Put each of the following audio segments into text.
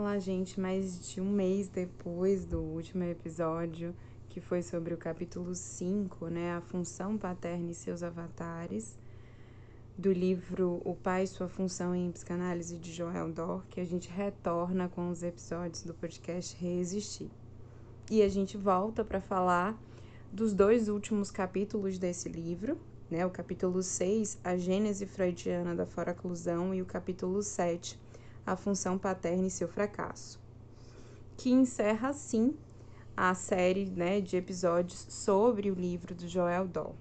Olá, gente. Mais de um mês depois do último episódio, que foi sobre o capítulo 5, né? A função paterna e seus avatares, do livro O Pai e Sua Função em Psicanálise de Joel Dor, que a gente retorna com os episódios do podcast Resistir. E a gente volta para falar dos dois últimos capítulos desse livro, né? O capítulo 6, A Gênese Freudiana da Foraclusão, e o capítulo 7, a função paterna e seu fracasso, que encerra assim a série né, de episódios sobre o livro do Joel Doll.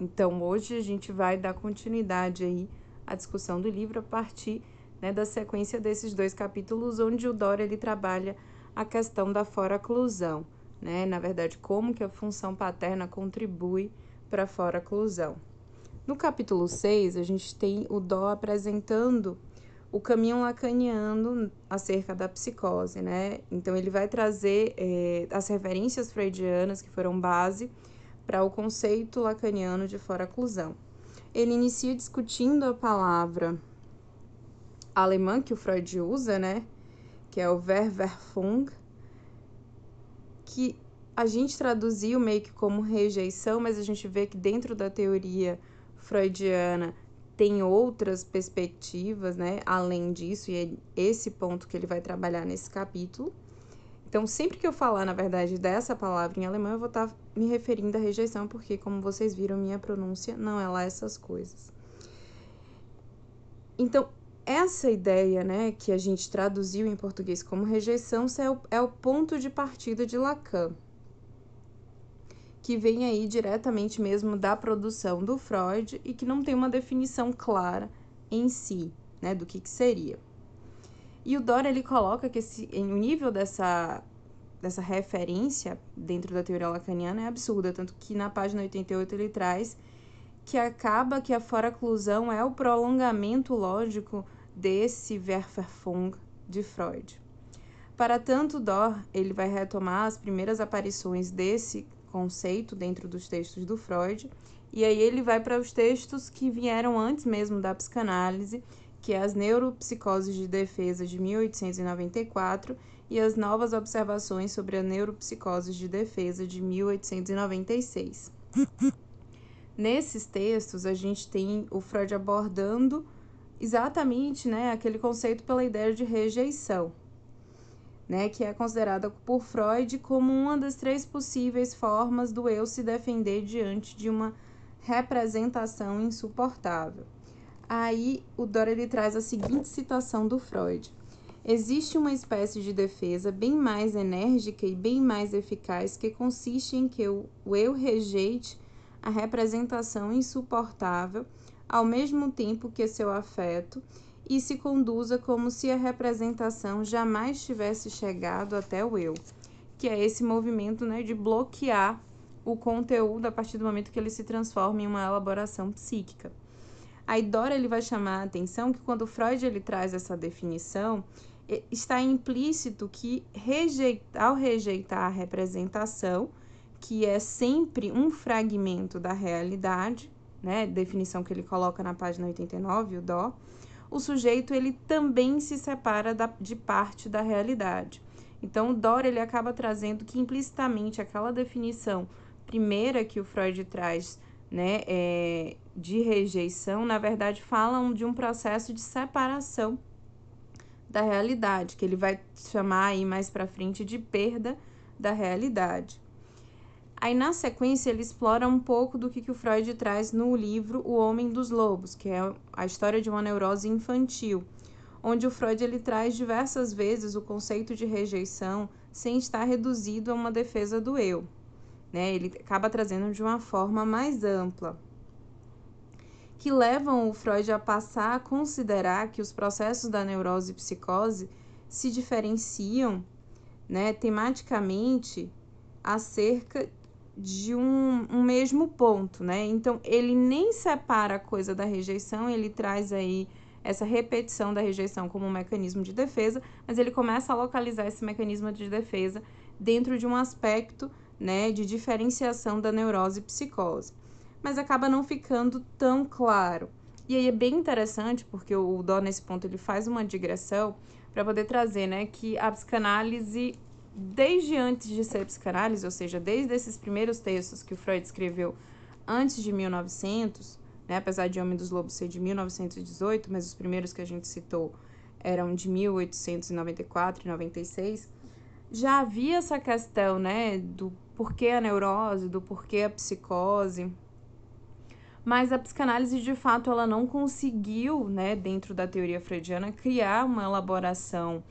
Então hoje a gente vai dar continuidade aí à discussão do livro a partir né, da sequência desses dois capítulos, onde o Dora ele trabalha a questão da foraclusão, né? Na verdade, como que a função paterna contribui para a foraclusão. No capítulo 6, a gente tem o Dó apresentando o caminho lacaniano acerca da psicose, né? Então ele vai trazer é, as referências freudianas que foram base para o conceito lacaniano de foraclusão. Ele inicia discutindo a palavra alemã que o Freud usa, né? Que é o Verwerfung, que a gente traduziu meio que como rejeição, mas a gente vê que dentro da teoria freudiana tem outras perspectivas, né, além disso, e é esse ponto que ele vai trabalhar nesse capítulo. Então, sempre que eu falar, na verdade, dessa palavra em alemão, eu vou estar tá me referindo à rejeição, porque, como vocês viram, minha pronúncia não é lá essas coisas. Então, essa ideia, né, que a gente traduziu em português como rejeição, é o, é o ponto de partida de Lacan que vem aí diretamente mesmo da produção do Freud e que não tem uma definição clara em si, né, do que, que seria. E o Dora ele coloca que esse, o nível dessa, dessa referência dentro da teoria lacaniana é absurda, tanto que na página 88 ele traz que acaba que a foraclusão é o prolongamento lógico desse Werferfung de Freud. Para tanto, Dor ele vai retomar as primeiras aparições desse conceito dentro dos textos do Freud, e aí ele vai para os textos que vieram antes mesmo da psicanálise, que é as neuropsicoses de defesa de 1894 e as novas observações sobre a neuropsicose de defesa de 1896. Nesses textos, a gente tem o Freud abordando exatamente né, aquele conceito pela ideia de rejeição, né, que é considerada por Freud como uma das três possíveis formas do eu se defender diante de uma representação insuportável. Aí o Dora ele traz a seguinte citação do Freud: Existe uma espécie de defesa bem mais enérgica e bem mais eficaz que consiste em que o, eu rejeite a representação insuportável ao mesmo tempo que seu afeto e se conduza como se a representação jamais tivesse chegado até o eu, que é esse movimento né, de bloquear o conteúdo a partir do momento que ele se transforma em uma elaboração psíquica. A Dora ele vai chamar a atenção que quando Freud ele traz essa definição, está implícito que rejeitar, ao rejeitar a representação, que é sempre um fragmento da realidade, né, definição que ele coloca na página 89, o Dó, o sujeito ele também se separa da, de parte da realidade. Então, o Dora ele acaba trazendo que implicitamente aquela definição primeira que o Freud traz né, é, de rejeição, na verdade, falam de um processo de separação da realidade, que ele vai chamar aí mais para frente de perda da realidade. Aí, na sequência, ele explora um pouco do que, que o Freud traz no livro O Homem dos Lobos, que é a história de uma neurose infantil, onde o Freud ele traz diversas vezes o conceito de rejeição sem estar reduzido a uma defesa do eu. Né? Ele acaba trazendo de uma forma mais ampla, que levam o Freud a passar a considerar que os processos da neurose e psicose se diferenciam né, tematicamente acerca de um, um mesmo ponto, né? Então, ele nem separa a coisa da rejeição, ele traz aí essa repetição da rejeição como um mecanismo de defesa, mas ele começa a localizar esse mecanismo de defesa dentro de um aspecto, né, de diferenciação da neurose e psicose. Mas acaba não ficando tão claro. E aí é bem interessante porque o Dó nesse ponto ele faz uma digressão para poder trazer, né, que a psicanálise desde antes de ser psicanálise, ou seja, desde esses primeiros textos que o Freud escreveu antes de 1900, né, apesar de Homem dos Lobos ser de 1918, mas os primeiros que a gente citou eram de 1894 e 96, já havia essa questão, né, do porquê a neurose, do porquê a psicose. Mas a psicanálise, de fato, ela não conseguiu, né, dentro da teoria freudiana, criar uma elaboração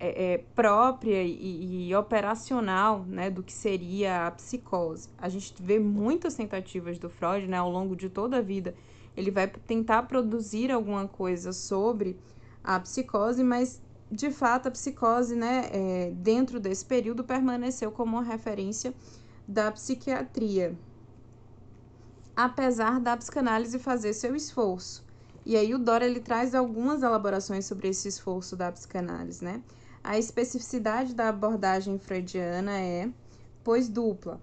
é, é, própria e, e, operacional né, do que seria a psicose. A gente vê muitas tentativas do Freud né, ao longo de toda a vida. Ele vai tentar produzir alguma coisa sobre a psicose, mas de fato a psicose, né, é, dentro desse período, permaneceu como uma referência da psiquiatria, apesar da psicanálise fazer seu esforço. E aí o Dora ele traz algumas elaborações sobre esse esforço da psicanálise, né? A especificidade da abordagem freudiana é, pois, dupla,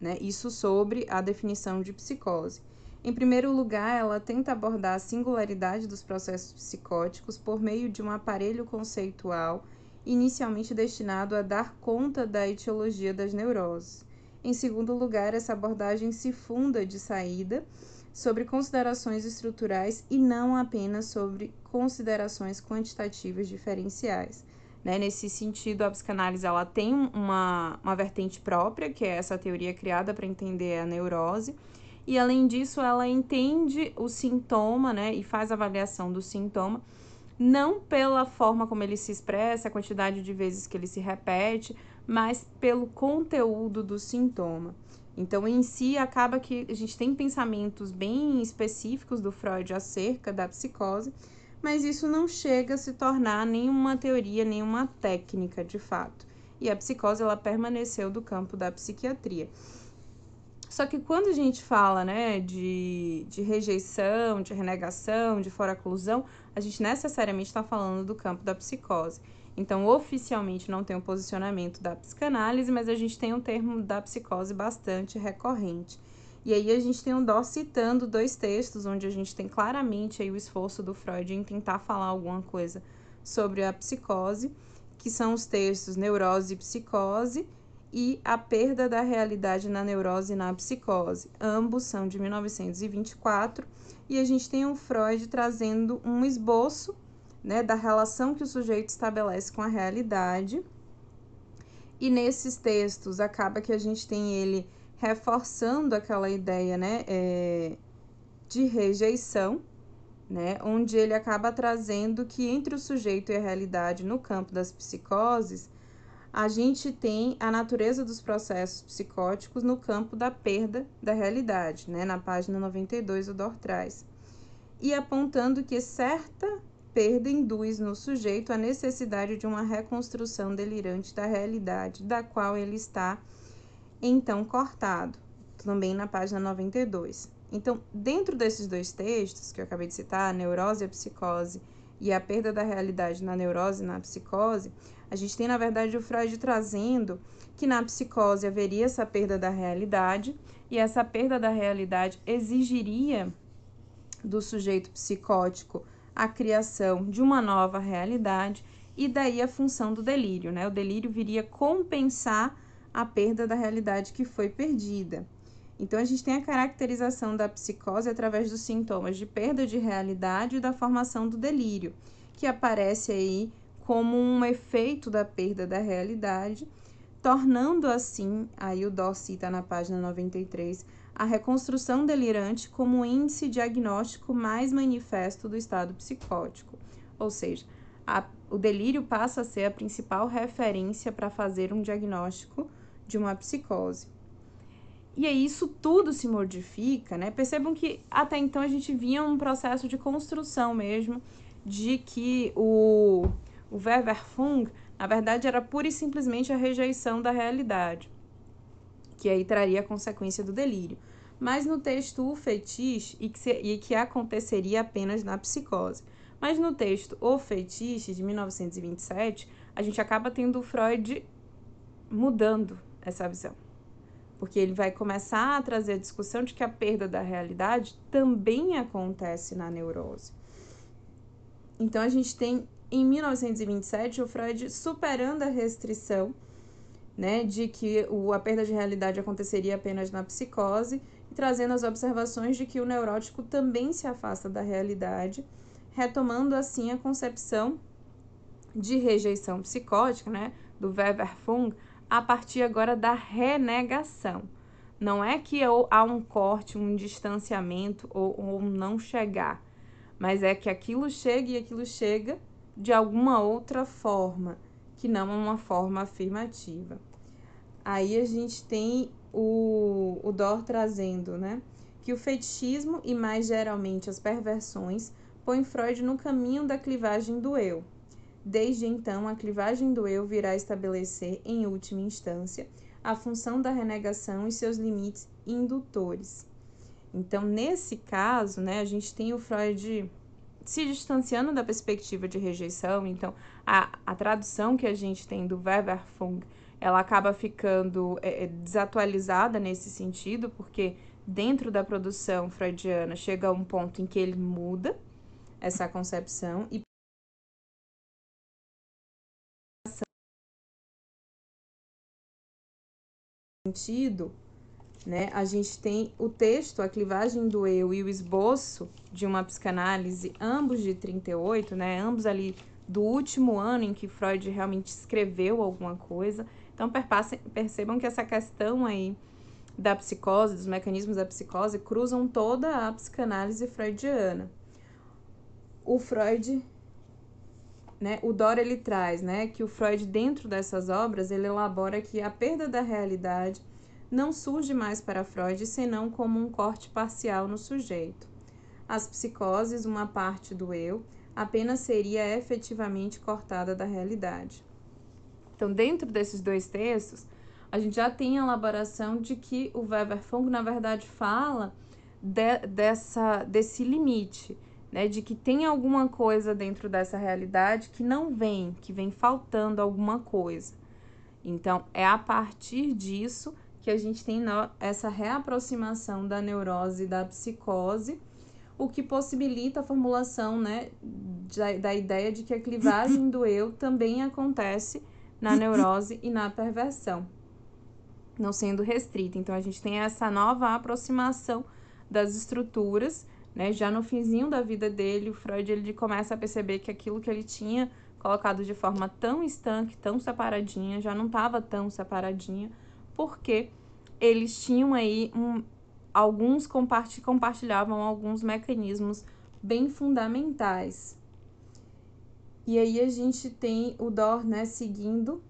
né? Isso sobre a definição de psicose. Em primeiro lugar, ela tenta abordar a singularidade dos processos psicóticos por meio de um aparelho conceitual inicialmente destinado a dar conta da etiologia das neuroses. Em segundo lugar, essa abordagem se funda de saída sobre considerações estruturais e não apenas sobre considerações quantitativas diferenciais. Né? Nesse sentido, a psicanálise ela tem uma, uma vertente própria, que é essa teoria criada para entender a neurose, e além disso, ela entende o sintoma né? e faz avaliação do sintoma, não pela forma como ele se expressa, a quantidade de vezes que ele se repete, mas pelo conteúdo do sintoma. Então, em si, acaba que a gente tem pensamentos bem específicos do Freud acerca da psicose, mas isso não chega a se tornar nenhuma teoria, nenhuma técnica de fato. E a psicose ela permaneceu do campo da psiquiatria. Só que quando a gente fala né, de, de rejeição, de renegação, de foraclusão, a gente necessariamente está falando do campo da psicose. Então, oficialmente não tem um posicionamento da psicanálise, mas a gente tem um termo da psicose bastante recorrente. E aí a gente tem um Dó citando dois textos onde a gente tem claramente aí o esforço do Freud em tentar falar alguma coisa sobre a psicose, que são os textos Neurose e Psicose e A Perda da Realidade na Neurose e na Psicose. Ambos são de 1924 e a gente tem o Freud trazendo um esboço né, da relação que o sujeito estabelece com a realidade. E nesses textos acaba que a gente tem ele reforçando aquela ideia né, é, de rejeição, né, onde ele acaba trazendo que entre o sujeito e a realidade no campo das psicoses, a gente tem a natureza dos processos psicóticos no campo da perda da realidade, né, na página 92 o Dor traz, e apontando que certa perda induz no sujeito a necessidade de uma reconstrução delirante da realidade da qual ele está então cortado, também na página 92. Então, dentro desses dois textos que eu acabei de citar, a neurose e a psicose e a perda da realidade na neurose e na psicose, a gente tem, na verdade, o Freud trazendo que na psicose haveria essa perda da realidade e essa perda da realidade exigiria do sujeito psicótico a criação de uma nova realidade e daí a função do delírio, né? O delírio viria compensar a perda da realidade que foi perdida. Então, a gente tem a caracterização da psicose através dos sintomas de perda de realidade e da formação do delírio, que aparece aí como um efeito da perda da realidade, tornando assim, aí o Dó cita na página 93, a reconstrução delirante como índice diagnóstico mais manifesto do estado psicótico. Ou seja, a, o delírio passa a ser a principal referência para fazer um diagnóstico de uma psicose. E aí isso tudo se modifica, né? Percebam que até então a gente vinha um processo de construção mesmo de que o, o Weverfung, na verdade, era pura e simplesmente a rejeição da realidade, que aí traria a consequência do delírio. Mas no texto O Fetiche, e que, se, e que aconteceria apenas na psicose. Mas no texto O Fetiche, de 1927, a gente acaba tendo Freud mudando essa visão. porque ele vai começar a trazer a discussão de que a perda da realidade também acontece na neurose. Então a gente tem em 1927 o Freud superando a restrição, né, de que o, a perda de realidade aconteceria apenas na psicose e trazendo as observações de que o neurótico também se afasta da realidade, retomando assim a concepção de rejeição psicótica, né, do Weber Fung, a partir agora da renegação. Não é que há um corte, um distanciamento ou, ou não chegar, mas é que aquilo chega e aquilo chega de alguma outra forma, que não uma forma afirmativa. Aí a gente tem o, o Dor trazendo, né? Que o fetichismo e mais geralmente as perversões põem Freud no caminho da clivagem do eu, Desde então, a clivagem do eu virá estabelecer, em última instância, a função da renegação e seus limites indutores. Então, nesse caso, né, a gente tem o Freud se distanciando da perspectiva de rejeição. Então, a, a tradução que a gente tem do Weberfung, ela acaba ficando é, é desatualizada nesse sentido, porque dentro da produção freudiana chega um ponto em que ele muda essa concepção e sentido, né, a gente tem o texto A Clivagem do Eu e o esboço de uma psicanálise, ambos de 38, né, ambos ali do último ano em que Freud realmente escreveu alguma coisa. Então, percebam que essa questão aí da psicose, dos mecanismos da psicose, cruzam toda a psicanálise freudiana. O Freud, né, o Dor ele traz, né, que o Freud dentro dessas obras, ele elabora que a perda da realidade não surge mais para Freud senão como um corte parcial no sujeito. As psicoses, uma parte do eu, apenas seria efetivamente cortada da realidade. Então, dentro desses dois textos, a gente já tem a elaboração de que o Weber Funk, na verdade, fala de, dessa, desse limite, né, de que tem alguma coisa dentro dessa realidade que não vem, que vem faltando alguma coisa. Então, é a partir disso que a gente tem essa reaproximação da neurose e da psicose, o que possibilita a formulação né, da, da ideia de que a clivagem do eu também acontece na neurose e na perversão, não sendo restrita. Então, a gente tem essa nova aproximação das estruturas, né? Já no finzinho da vida dele, o Freud ele começa a perceber que aquilo que ele tinha colocado de forma tão estanque, tão separadinha, já não estava tão separadinha, porque eles tinham aí um, alguns compartilhavam alguns mecanismos bem fundamentais. E aí a gente tem o Dor, né, seguindo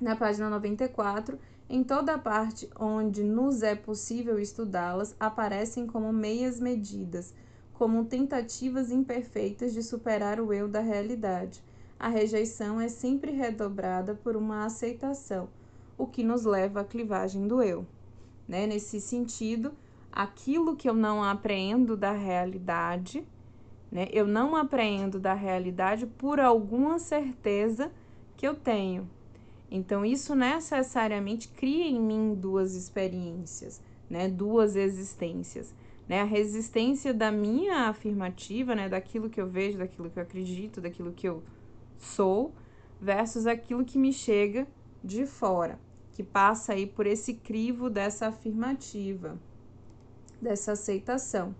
na página 94, em toda parte onde nos é possível estudá-las, aparecem como meias medidas, como tentativas imperfeitas de superar o eu da realidade. A rejeição é sempre redobrada por uma aceitação, o que nos leva à clivagem do eu. Né? Nesse sentido, aquilo que eu não apreendo da realidade, né? eu não apreendo da realidade por alguma certeza que eu tenho. Então, isso necessariamente cria em mim duas experiências, né? duas existências. Né? A resistência da minha afirmativa, né? daquilo que eu vejo, daquilo que eu acredito, daquilo que eu sou, versus aquilo que me chega de fora que passa aí por esse crivo dessa afirmativa, dessa aceitação.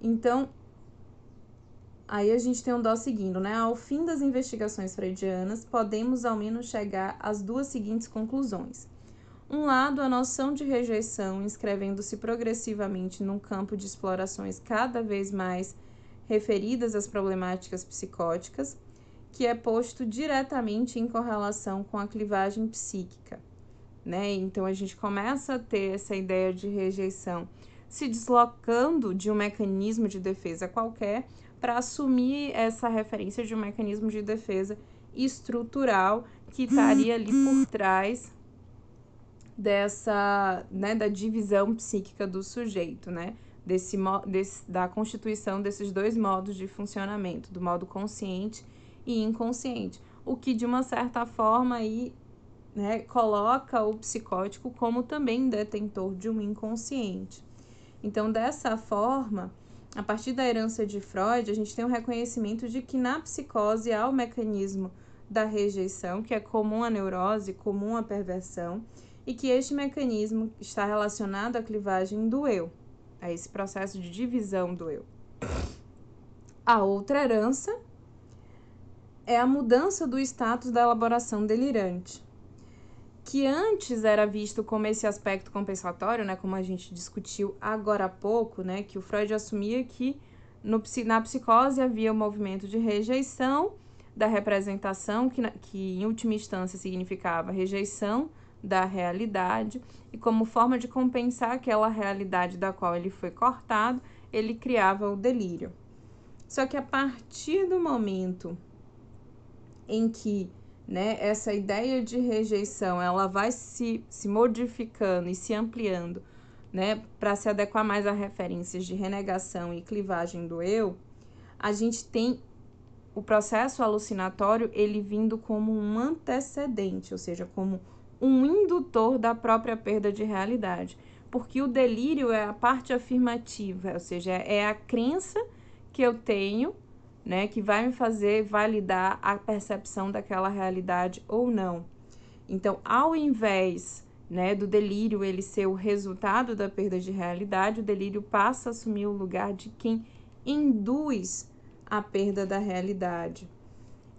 Então, aí a gente tem um dó seguindo, né? Ao fim das investigações freudianas, podemos ao menos chegar às duas seguintes conclusões. Um lado, a noção de rejeição, inscrevendo-se progressivamente num campo de explorações cada vez mais referidas às problemáticas psicóticas, que é posto diretamente em correlação com a clivagem psíquica né? Então a gente começa a ter essa ideia de rejeição se deslocando de um mecanismo de defesa qualquer para assumir essa referência de um mecanismo de defesa estrutural que estaria ali por trás dessa, né, da divisão psíquica do sujeito, né? Desse, desse, da constituição desses dois modos de funcionamento, do modo consciente e inconsciente, o que de uma certa forma aí né, coloca o psicótico como também detentor de um inconsciente. Então, dessa forma, a partir da herança de Freud, a gente tem um reconhecimento de que na psicose há o mecanismo da rejeição, que é comum à neurose, comum à perversão, e que este mecanismo está relacionado à clivagem do eu, a esse processo de divisão do eu. A outra herança é a mudança do status da elaboração delirante, que antes era visto como esse aspecto compensatório, né, como a gente discutiu agora há pouco, né, que o Freud assumia que no, na psicose havia o um movimento de rejeição da representação, que, que em última instância significava rejeição da realidade, e como forma de compensar aquela realidade da qual ele foi cortado, ele criava o delírio. Só que a partir do momento em que né, essa ideia de rejeição ela vai se, se modificando e se ampliando né, para se adequar mais a referências de renegação e clivagem do eu, a gente tem o processo alucinatório ele vindo como um antecedente, ou seja, como um indutor da própria perda de realidade. Porque o delírio é a parte afirmativa, ou seja, é a crença que eu tenho né, que vai me fazer validar a percepção daquela realidade ou não. Então, ao invés né, do delírio ele ser o resultado da perda de realidade, o delírio passa a assumir o lugar de quem induz a perda da realidade.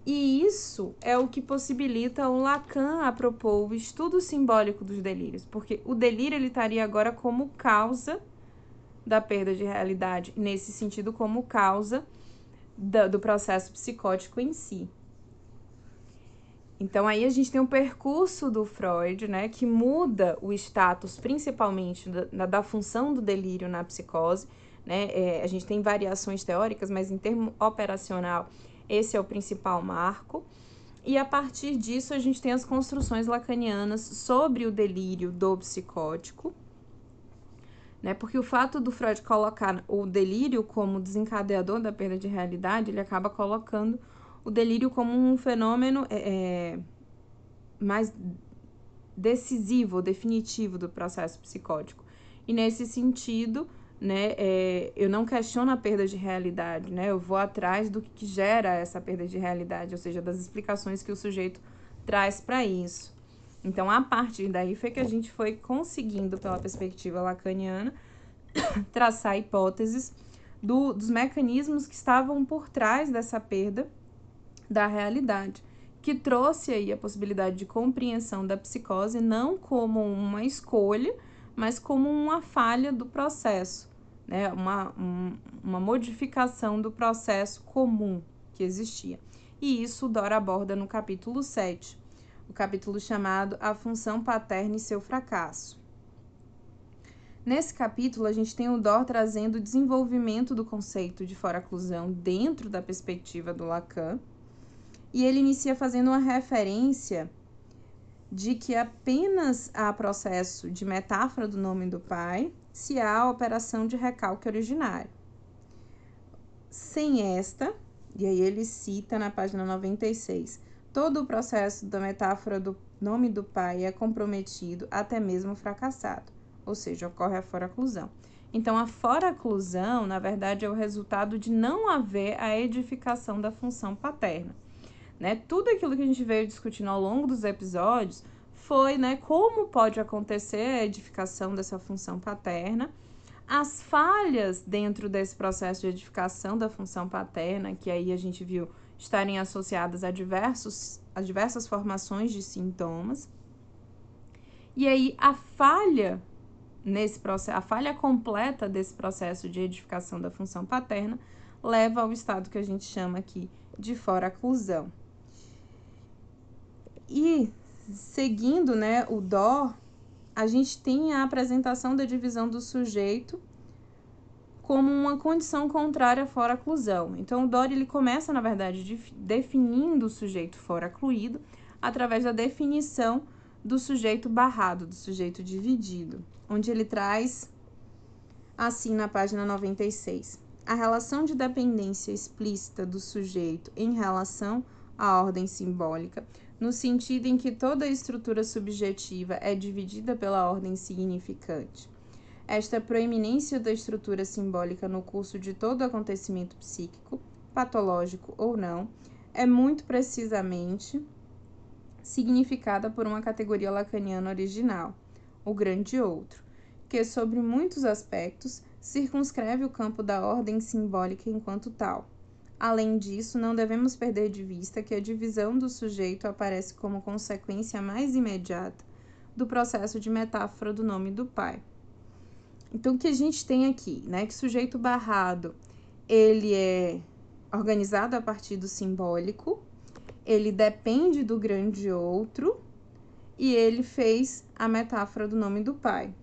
E isso é o que possibilita o Lacan a propor o estudo simbólico dos delírios, porque o delírio ele estaria agora como causa da perda de realidade, nesse sentido como causa do, do processo psicótico em si. Então aí a gente tem um percurso do Freud, né, que muda o status principalmente da, da função do delírio na psicose, né? É, a gente tem variações teóricas, mas em termo operacional esse é o principal marco. E a partir disso a gente tem as construções lacanianas sobre o delírio do psicótico, né? Porque o fato do Freud colocar o delírio como desencadeador da perda de realidade, ele acaba colocando o delírio como um fenômeno é, é mais decisivo, definitivo do processo psicótico. E nesse sentido, né, é, eu não questiono a perda de realidade, né? Eu vou atrás do que gera essa perda de realidade, ou seja, das explicações que o sujeito traz para isso. Então, a partir daí foi que a gente foi conseguindo, pela perspectiva lacaniana, traçar hipóteses do, dos mecanismos que estavam por trás dessa perda da realidade, que trouxe aí a possibilidade de compreensão da psicose não como uma escolha, mas como uma falha do processo, né? uma, um, uma modificação do processo comum que existia. E isso Dora aborda no capítulo 7 o capítulo chamado A Função Paterna e Seu Fracasso. Nesse capítulo, a gente tem o Dor trazendo o desenvolvimento do conceito de foraclusão dentro da perspectiva do Lacan, e ele inicia fazendo uma referência de que apenas há processo de metáfora do nome do pai se há a operação de recalque originário. Sem esta, e aí ele cita na página 96, Todo o processo da metáfora do nome do pai é comprometido, até mesmo fracassado, ou seja, ocorre a foraclusão. Então, a foraclusão, na verdade, é o resultado de não haver a edificação da função paterna. Né? Tudo aquilo que a gente veio discutindo ao longo dos episódios foi né, como pode acontecer a edificação dessa função paterna, as falhas dentro desse processo de edificação da função paterna, que aí a gente viu estarem associadas a, diversos, a diversas formações de sintomas. E aí a falha nesse processo, a falha completa desse processo de edificação da função paterna leva ao estado que a gente chama aqui de foraclusão. E seguindo, né, o dó, a gente tem a apresentação da divisão do sujeito como uma condição contrária fora oclusão. Então, o Dory ele começa, na verdade, definindo o sujeito fora ocluído através da definição do sujeito barrado, do sujeito dividido, onde ele traz assim na página 96. A relação de dependência explícita do sujeito em relação a ordem simbólica, no sentido em que toda estrutura subjetiva é dividida pela ordem significante. Esta proeminência da estrutura simbólica no curso de todo acontecimento psíquico, patológico ou não, é muito precisamente significada por uma categoria lacaniana original, o grande outro, que, sobre muitos aspectos, circunscreve o campo da ordem simbólica enquanto tal. Além disso, não devemos perder de vista que a divisão do sujeito aparece como consequência mais imediata do processo de metáfora do nome do pai. Então, o que a gente tem aqui, né? Que sujeito barrado, ele é organizado a partir do simbólico, ele depende do grande outro e ele fez a metáfora do nome do pai.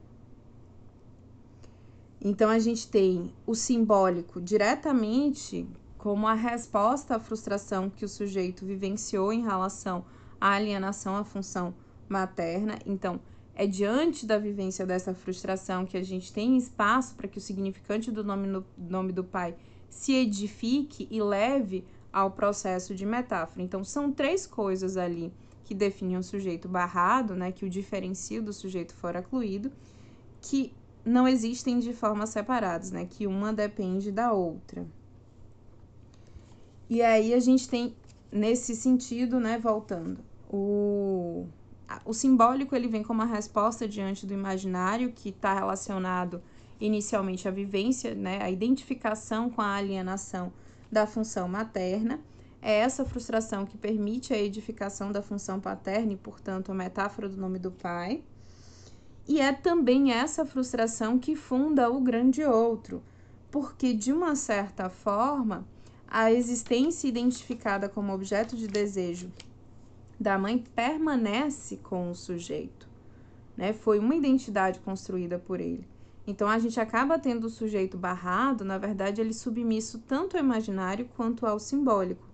Então a gente tem o simbólico diretamente como a resposta à frustração que o sujeito vivenciou em relação à alienação à função materna. Então, é diante da vivência dessa frustração que a gente tem espaço para que o significante do nome, no, nome do pai se edifique e leve ao processo de metáfora. Então, são três coisas ali que definem o sujeito barrado, né, que o diferencia do sujeito fora cluído, que não existem de formas separadas, né, que uma depende da outra. E aí a gente tem nesse sentido, né, voltando, o o simbólico ele vem como uma resposta diante do imaginário que está relacionado inicialmente à vivência, né, a identificação com a alienação da função materna. É essa frustração que permite a edificação da função paterna e, portanto, a metáfora do nome do pai. E é também essa frustração que funda o grande outro, porque, de uma certa forma, a existência identificada como objeto de desejo da mãe permanece com o sujeito, né? Foi uma identidade construída por ele. Então a gente acaba tendo o sujeito barrado, na verdade, ele submisso tanto ao imaginário quanto ao simbólico.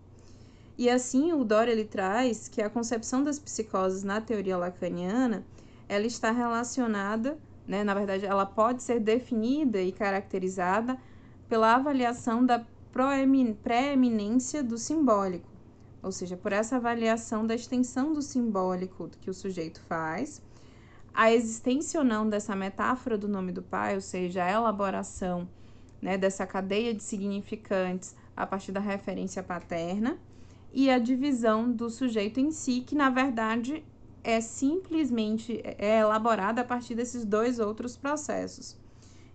E assim o Dor ele traz que a concepção das psicoses na teoria lacaniana, ela está relacionada, né, na verdade, ela pode ser definida e caracterizada pela avaliação da preeminência do simbólico, ou seja, por essa avaliação da extensão do simbólico que o sujeito faz a existência ou não dessa metáfora do nome do pai, ou seja, a elaboração né, dessa cadeia de significantes a partir da referência paterna, e a divisão do sujeito em si, que na verdade é simplesmente é elaborada a partir desses dois outros processos.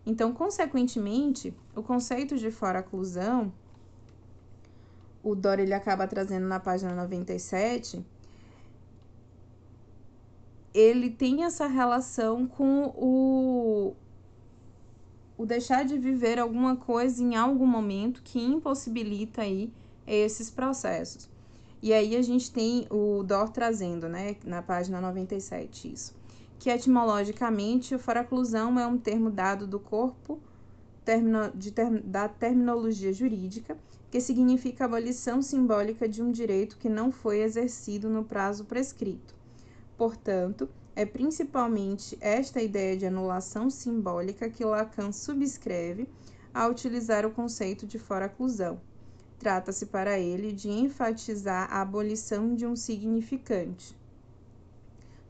Então, consequentemente, o conceito de fora-oclusão, o Dor ele acaba trazendo na página 97, ele tem essa relação com o, o deixar de viver alguma coisa em algum momento que impossibilita aí esses processos. E aí a gente tem o Dor trazendo, né, na página 97 isso, que etimologicamente o faraclusão é um termo dado do corpo termino, de da terminologia jurídica, que significa abolição simbólica de um direito que não foi exercido no prazo prescrito. Portanto, é principalmente esta ideia de anulação simbólica que Lacan subscreve ao utilizar o conceito de fora-clusão. Trata-se para ele de enfatizar a abolição de um significante.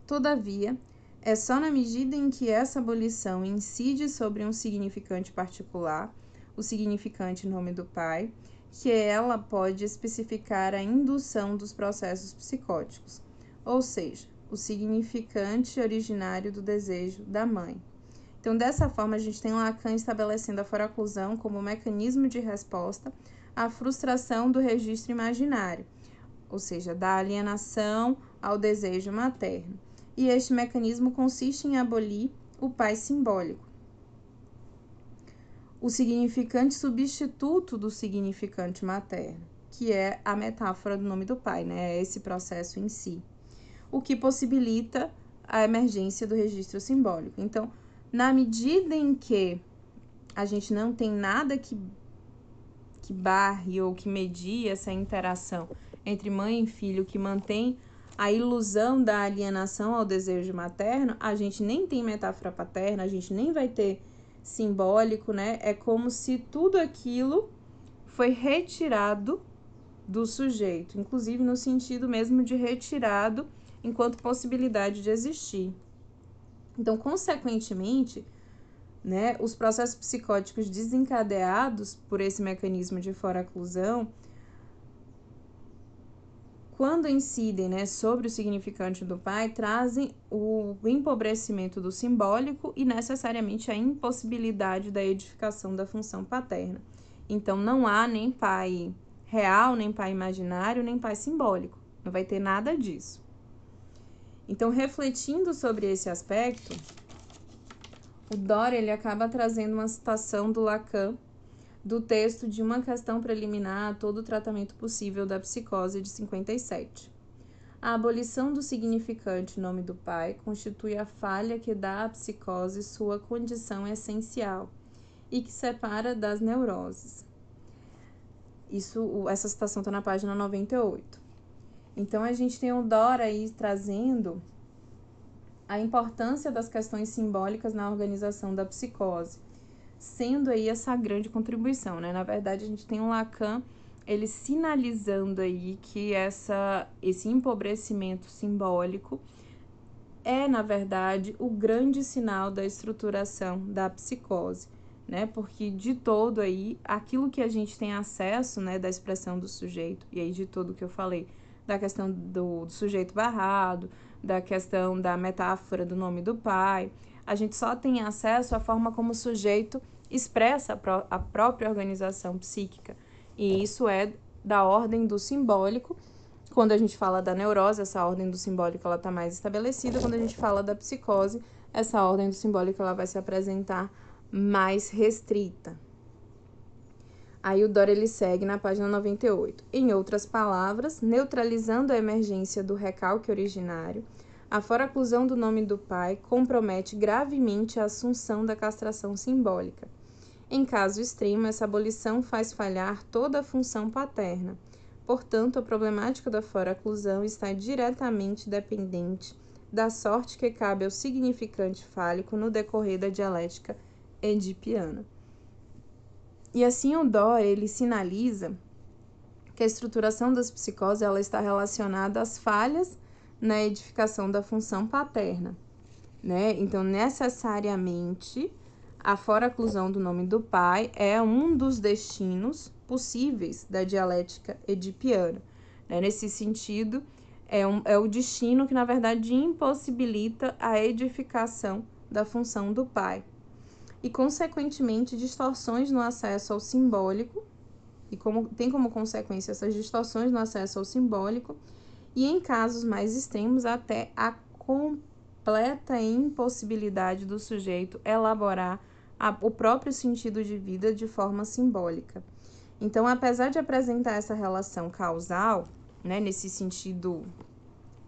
Todavia, é só na medida em que essa abolição incide sobre um significante particular, o significante nome do pai, que ela pode especificar a indução dos processos psicóticos. Ou seja, o significante originário do desejo da mãe. Então, dessa forma, a gente tem Lacan estabelecendo a foraclusão como mecanismo de resposta à frustração do registro imaginário, ou seja, da alienação ao desejo materno. E este mecanismo consiste em abolir o pai simbólico. O significante substituto do significante materno, que é a metáfora do nome do pai, né? É esse processo em si o que possibilita a emergência do registro simbólico. Então, na medida em que a gente não tem nada que, que barre ou que medie essa interação entre mãe e filho, que mantém a ilusão da alienação ao desejo materno, a gente nem tem metáfora paterna, a gente nem vai ter simbólico, né? É como se tudo aquilo foi retirado do sujeito, inclusive no sentido mesmo de retirado enquanto possibilidade de existir. Então, consequentemente, né, os processos psicóticos desencadeados por esse mecanismo de foraclusão, quando incidem né, sobre o significante do pai, trazem o empobrecimento do simbólico e necessariamente a impossibilidade da edificação da função paterna. Então, não há nem pai real, nem pai imaginário, nem pai simbólico. Não vai ter nada disso. Então, refletindo sobre esse aspecto, o Dória ele acaba trazendo uma citação do Lacan do texto de uma questão preliminar a todo o tratamento possível da psicose de 57. A abolição do significante nome do pai constitui a falha que dá à psicose sua condição essencial e que separa das neuroses. Isso, essa citação está na página 98. Então a gente tem o Dora aí trazendo a importância das questões simbólicas na organização da psicose, sendo aí essa grande contribuição, né? Na verdade, a gente tem o Lacan ele sinalizando aí que essa esse empobrecimento simbólico é, na verdade, o grande sinal da estruturação da psicose, né? Porque de todo aí, aquilo que a gente tem acesso, né, da expressão do sujeito, e aí de tudo que eu falei, da questão do, do sujeito barrado, da questão da metáfora do nome do pai. A gente só tem acesso à forma como o sujeito expressa a, pró a própria organização psíquica. E isso é da ordem do simbólico. Quando a gente fala da neurose, essa ordem do simbólico ela está mais estabelecida. Quando a gente fala da psicose, essa ordem do simbólico ela vai se apresentar mais restrita. Aí o Dora ele segue na página 98. Em outras palavras, neutralizando a emergência do recalque originário, a foraclusão do nome do pai compromete gravemente a assunção da castração simbólica. Em caso extremo, essa abolição faz falhar toda a função paterna. Portanto, a problemática da foraclusão está diretamente dependente da sorte que cabe ao significante fálico no decorrer da dialética edipiana. E assim o Dó ele sinaliza que a estruturação das psicoses ela está relacionada às falhas na edificação da função paterna, né? Então, necessariamente, a foraclusão do nome do pai é um dos destinos possíveis da dialética edipiana. Né? Nesse sentido, é, um, é o destino que, na verdade, impossibilita a edificação da função do pai e, consequentemente, distorções no acesso ao simbólico, e como, tem como consequência essas distorções no acesso ao simbólico, e em casos mais extremos, até a completa impossibilidade do sujeito elaborar a, o próprio sentido de vida de forma simbólica. Então, apesar de apresentar essa relação causal, né, nesse sentido,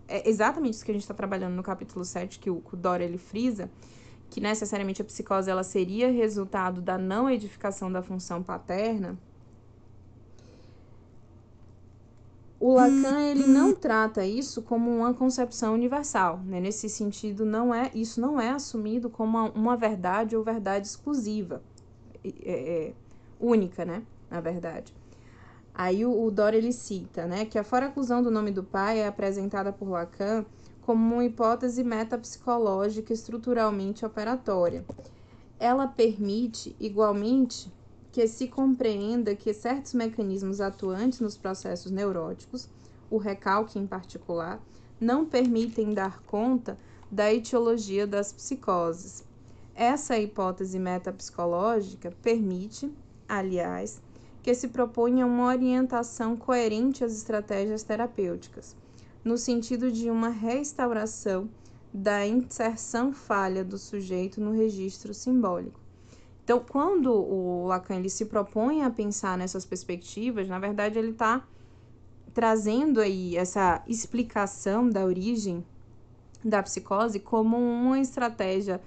é exatamente isso que a gente está trabalhando no capítulo 7, que o, Dora ele frisa, que necessariamente a psicose ela seria resultado da não edificação da função paterna, o Lacan ele não trata isso como uma concepção universal, né? Nesse sentido, não é isso não é assumido como uma, uma verdade ou verdade exclusiva, é, é, única, né? Na verdade. Aí o, o Dora ele cita, né, que a foraclusão do nome do pai é apresentada por Lacan como uma hipótese metapsicológica estruturalmente operatória. Ela permite, igualmente, que se compreenda que certos mecanismos atuantes nos processos neuróticos, o recalque em particular, não permitem dar conta da etiologia das psicoses. Essa hipótese metapsicológica permite, aliás, que se proponha uma orientação coerente às estratégias terapêuticas no sentido de uma restauração da inserção falha do sujeito no registro simbólico. Então, quando o Lacan ele se propõe a pensar nessas perspectivas, na verdade ele está trazendo aí essa explicação da origem da psicose como uma estratégia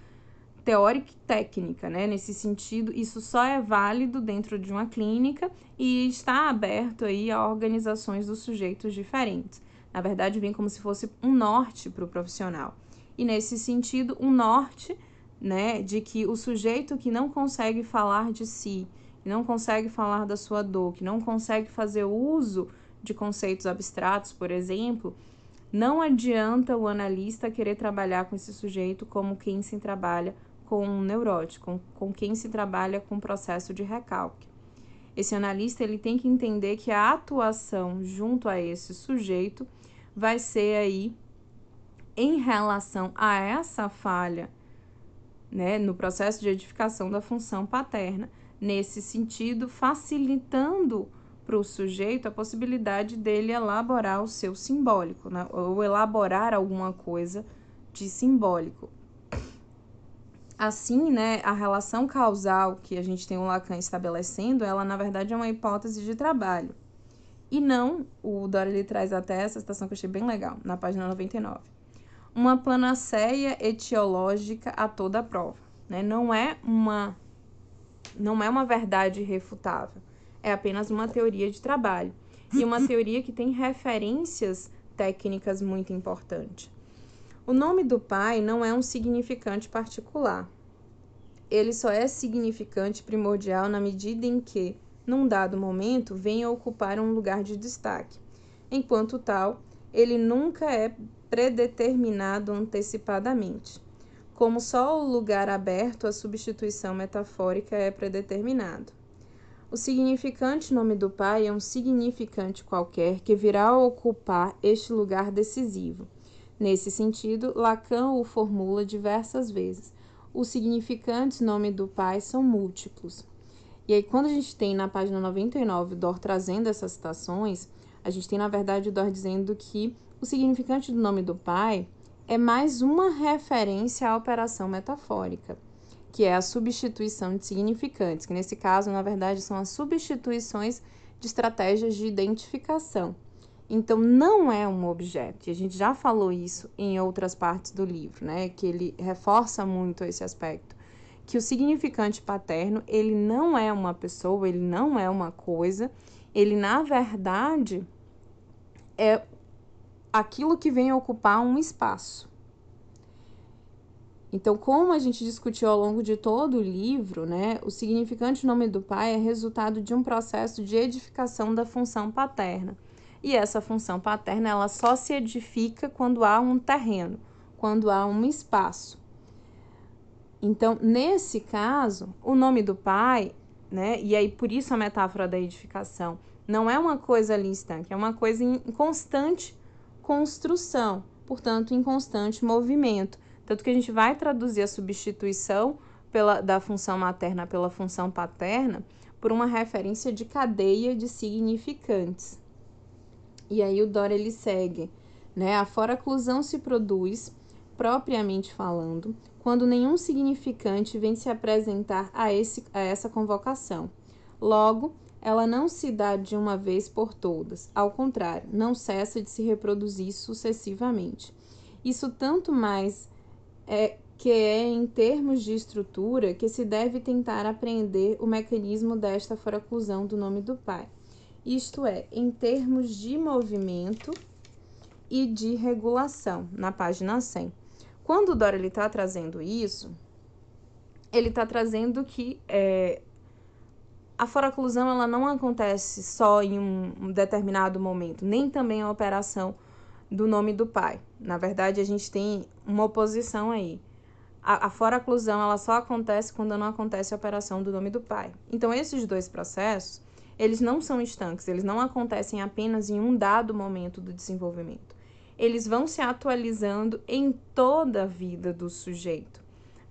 teórica e técnica, né? Nesse sentido, isso só é válido dentro de uma clínica e está aberto aí a organizações dos sujeitos diferentes. Na verdade, vem como se fosse um norte para o profissional. E nesse sentido, um norte, né, de que o sujeito que não consegue falar de si, que não consegue falar da sua dor, que não consegue fazer uso de conceitos abstratos, por exemplo, não adianta o analista querer trabalhar com esse sujeito como quem se trabalha com um neurótico, com, quem se trabalha com processo de recalque. Esse analista ele tem que entender que a atuação junto a esse sujeito vai ser aí em relação a essa falha, né, no processo de edificação da função paterna, nesse sentido, facilitando para o sujeito a possibilidade dele elaborar o seu simbólico, né, ou elaborar alguma coisa de simbólico. Assim, né, a relação causal que a gente tem o Lacan estabelecendo, ela na verdade é uma hipótese de trabalho. E não, o Dora ele traz até essa citação que eu achei bem legal, na página 99. Uma panaceia etiológica a toda a prova, né? Não é uma não é uma verdade irrefutável, é apenas uma teoria de trabalho. E uma teoria que tem referências técnicas muito importantes. O nome do pai não é um significante particular. Ele só é significante primordial na medida em que, num dado momento, venha ocupar um lugar de destaque. Enquanto tal, ele nunca é predeterminado antecipadamente. Como só o lugar aberto à substituição metafórica é predeterminado. O significante nome do pai é um significante qualquer que virá ocupar este lugar decisivo Nesse sentido, Lacan o formula diversas vezes. Os significantes nome do pai são múltiplos. E aí, quando a gente tem na página 99 o Dor trazendo essas citações, a gente tem, na verdade, o Dor dizendo que o significante do nome do pai é mais uma referência à operação metafórica, que é a substituição de significantes, que nesse caso, na verdade, são as substituições de estratégias de identificação. Então, não é um objeto. E a gente já falou isso em outras partes do livro, né? Que ele reforça muito esse aspecto. Que o significante paterno, ele não é uma pessoa, ele não é uma coisa. Ele, na verdade, é aquilo que vem ocupar um espaço. Então, como a gente discutiu ao longo de todo o livro, né, o significante nome do pai é resultado de um processo de edificação da função paterna. E essa função paterna ela só se edifica quando há um terreno, quando há um espaço. Então, nesse caso, o nome do pai, né? E aí por isso a metáfora da edificação não é uma coisa ali estanque, é uma coisa constante construção, portanto, em constante movimento. Tanto que a gente vai traduzir a substituição pela, da função materna pela função paterna por uma referência de cadeia de significantes. E aí o Dora ele segue, né? A foraclusão se produz, propriamente falando, quando nenhum significante vem se apresentar a, esse, a essa convocação. Logo, ela não se dá de uma vez por todas, ao contrário, não cessa de se reproduzir sucessivamente. Isso tanto mais é que é em termos de estrutura que se deve tentar aprender o mecanismo desta foraclusão do nome do pai isto é, em termos de movimento e de regulação, na página 100. Quando o Dora está trazendo isso, ele está trazendo que é, a foraclusão ela não acontece só em um, determinado momento, nem também a operação do nome do pai. Na verdade, a gente tem uma oposição aí. A, a foraclusão ela só acontece quando não acontece a operação do nome do pai. Então, esses dois processos eles não são estanques, eles não acontecem apenas em um dado momento do desenvolvimento. Eles vão se atualizando em toda a vida do sujeito.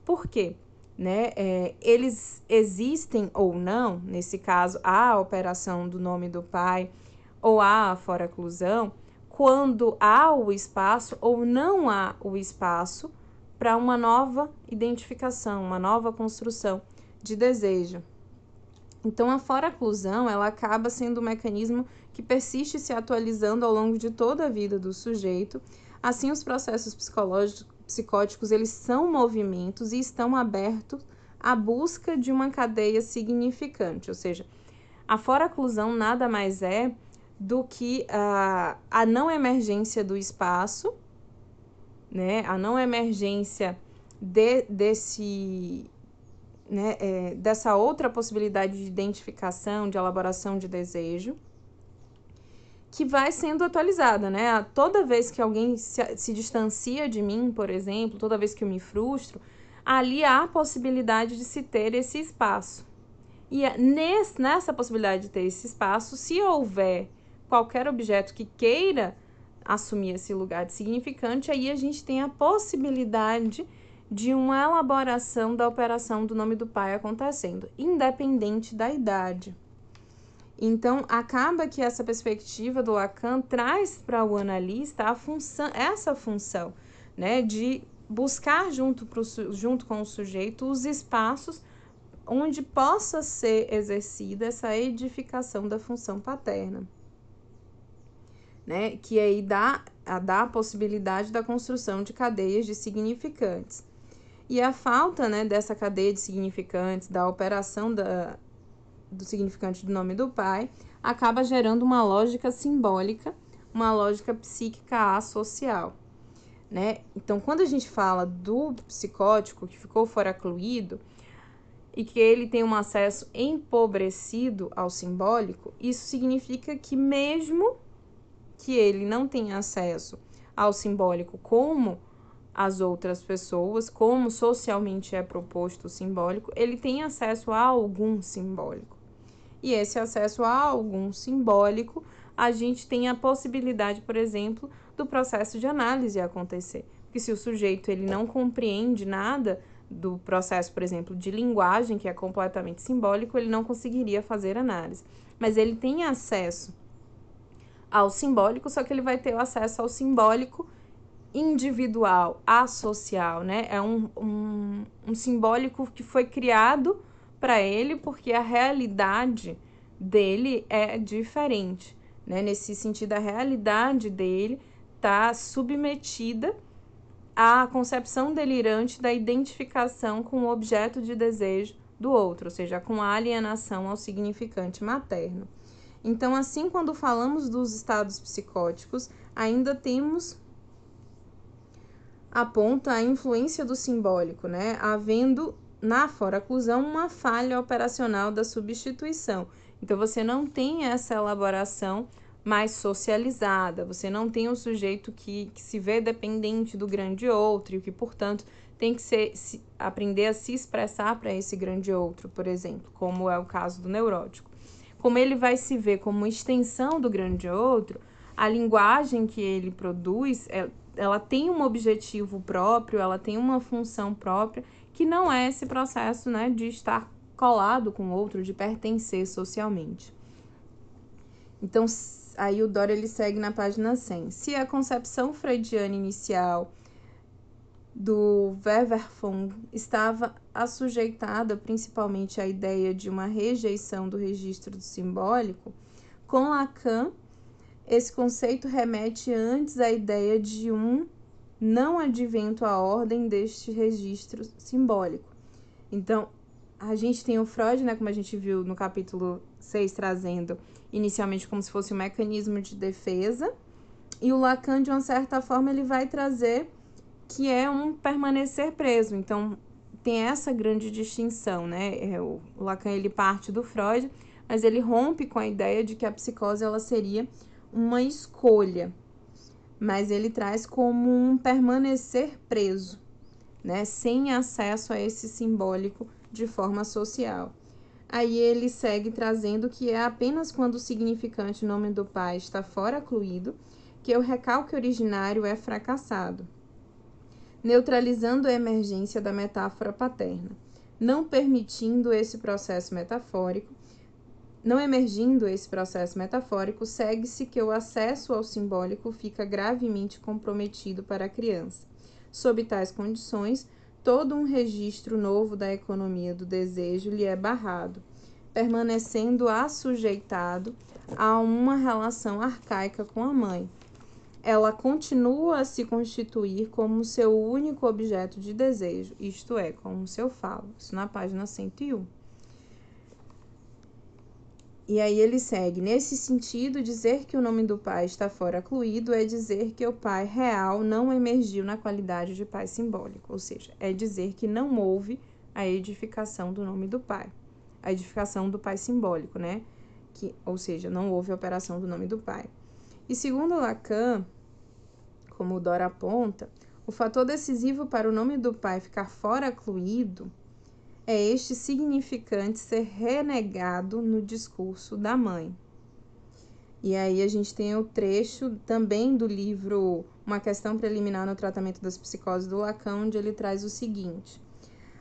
Por quê? Né? É, eles existem ou não, nesse caso, a operação do nome do pai ou a foraclusão, quando há o espaço ou não há o espaço para uma nova identificação, uma nova construção de desejo. Então, a foraclusão ela acaba sendo um mecanismo que persiste se atualizando ao longo de toda a vida do sujeito. Assim, os processos psicológicos, psicóticos eles são movimentos e estão abertos à busca de uma cadeia significante, ou seja, a foraclusão nada mais é do que a, a não emergência do espaço, né? A não emergência de, desse né, é, dessa outra possibilidade de identificação, de elaboração de desejo, que vai sendo atualizada, né? Toda vez que alguém se, se distancia de mim, por exemplo, toda vez que eu me frustro, ali há a possibilidade de se ter esse espaço. E é nesse, nessa possibilidade de ter esse espaço, se houver qualquer objeto que queira assumir esse lugar de significante, aí a gente tem a possibilidade de uma elaboração da operação do nome do pai acontecendo, independente da idade. Então, acaba que essa perspectiva do Lacan traz para o analista a função, essa função, né, de buscar junto, pro, junto com o sujeito os espaços onde possa ser exercida essa edificação da função paterna. Né, que aí dá, dá a possibilidade da construção de cadeias de significantes. E a falta né, dessa cadeia de significantes, da operação da, do significante do nome do pai, acaba gerando uma lógica simbólica, uma lógica psíquica associal. Né? Então, quando a gente fala do psicótico que ficou foracluído e que ele tem um acesso empobrecido ao simbólico, isso significa que, mesmo que ele não tenha acesso ao simbólico como as outras pessoas, como socialmente é proposto o simbólico, ele tem acesso a algum simbólico. E esse acesso a algum simbólico, a gente tem a possibilidade, por exemplo, do processo de análise acontecer. Porque se o sujeito ele não compreende nada do processo, por exemplo, de linguagem, que é completamente simbólico, ele não conseguiria fazer análise. Mas ele tem acesso ao simbólico, só que ele vai ter o acesso ao simbólico individual, associal, né? É um, um, um simbólico que foi criado para ele porque a realidade dele é diferente, né? Nesse sentido, a realidade dele está submetida à concepção delirante da identificação com o objeto de desejo do outro, ou seja, com a alienação ao significante materno. Então, assim, quando falamos dos estados psicóticos, ainda temos aponta a influência do simbólico, né? Havendo na foraclusão uma falha operacional da substituição. Então, você não tem essa elaboração mais socializada, você não tem um sujeito que, que se vê dependente do grande outro e que, portanto, tem que ser, se, aprender a se expressar para esse grande outro, por exemplo, como é o caso do neurótico. Como ele vai se ver como extensão do grande outro, a linguagem que ele produz, é, ela tem um objetivo próprio, ela tem uma função própria, que não é esse processo né, de estar colado com outro, de pertencer socialmente. Então, aí o Dória ele segue na página 100. Se a concepção freudiana inicial do Weverfung estava assujeitada principalmente à ideia de uma rejeição do registro do simbólico, com Lacan, esse conceito remete antes à ideia de um não advento à ordem deste registro simbólico. Então, a gente tem o Freud, né, como a gente viu no capítulo 6, trazendo inicialmente como se fosse um mecanismo de defesa, e o Lacan, de uma certa forma, ele vai trazer que é um permanecer preso. Então, tem essa grande distinção, né? É, o Lacan, ele parte do Freud, mas ele rompe com a ideia de que a psicose, ela seria uma escolha, mas ele traz como um permanecer preso, né? Sem acesso a esse simbólico de forma social. Aí ele segue trazendo que é apenas quando o significante nome do pai está fora cluído que o recalque originário é fracassado, neutralizando a emergência da metáfora paterna, não permitindo esse processo metafórico. Não emergindo esse processo metafórico, segue-se que o acesso ao simbólico fica gravemente comprometido para a criança. Sob tais condições, todo um registro novo da economia do desejo lhe é barrado, permanecendo assujeitado a uma relação arcaica com a mãe. Ela continua a se constituir como seu único objeto de desejo, isto é, como seu falo. Isso na página 101. E aí ele segue: nesse sentido, dizer que o nome do pai está fora cluído é dizer que o pai real não emergiu na qualidade de pai simbólico, ou seja, é dizer que não houve a edificação do nome do pai, a edificação do pai simbólico, né? Que, ou seja, não houve a operação do nome do pai. E segundo Lacan, como Dora aponta, o fator decisivo para o nome do pai ficar fora incluído é este significante ser renegado no discurso da mãe. E aí a gente tem o trecho também do livro Uma Questão Preliminar no Tratamento das Psicoses do Lacan, onde ele traz o seguinte: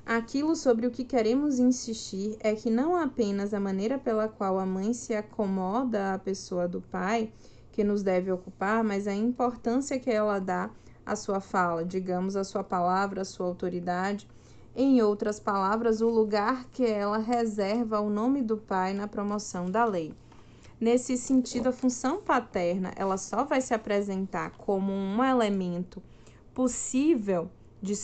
Aquilo sobre o que queremos insistir é que não apenas a maneira pela qual a mãe se acomoda à pessoa do pai que nos deve ocupar, mas a importância que ela dá à sua fala, digamos, à sua palavra, à sua autoridade. Em outras palavras, o lugar que ela reserva ao nome do pai na promoção da lei. Nesse sentido, a função paterna, ela só vai se apresentar como um elemento possível de,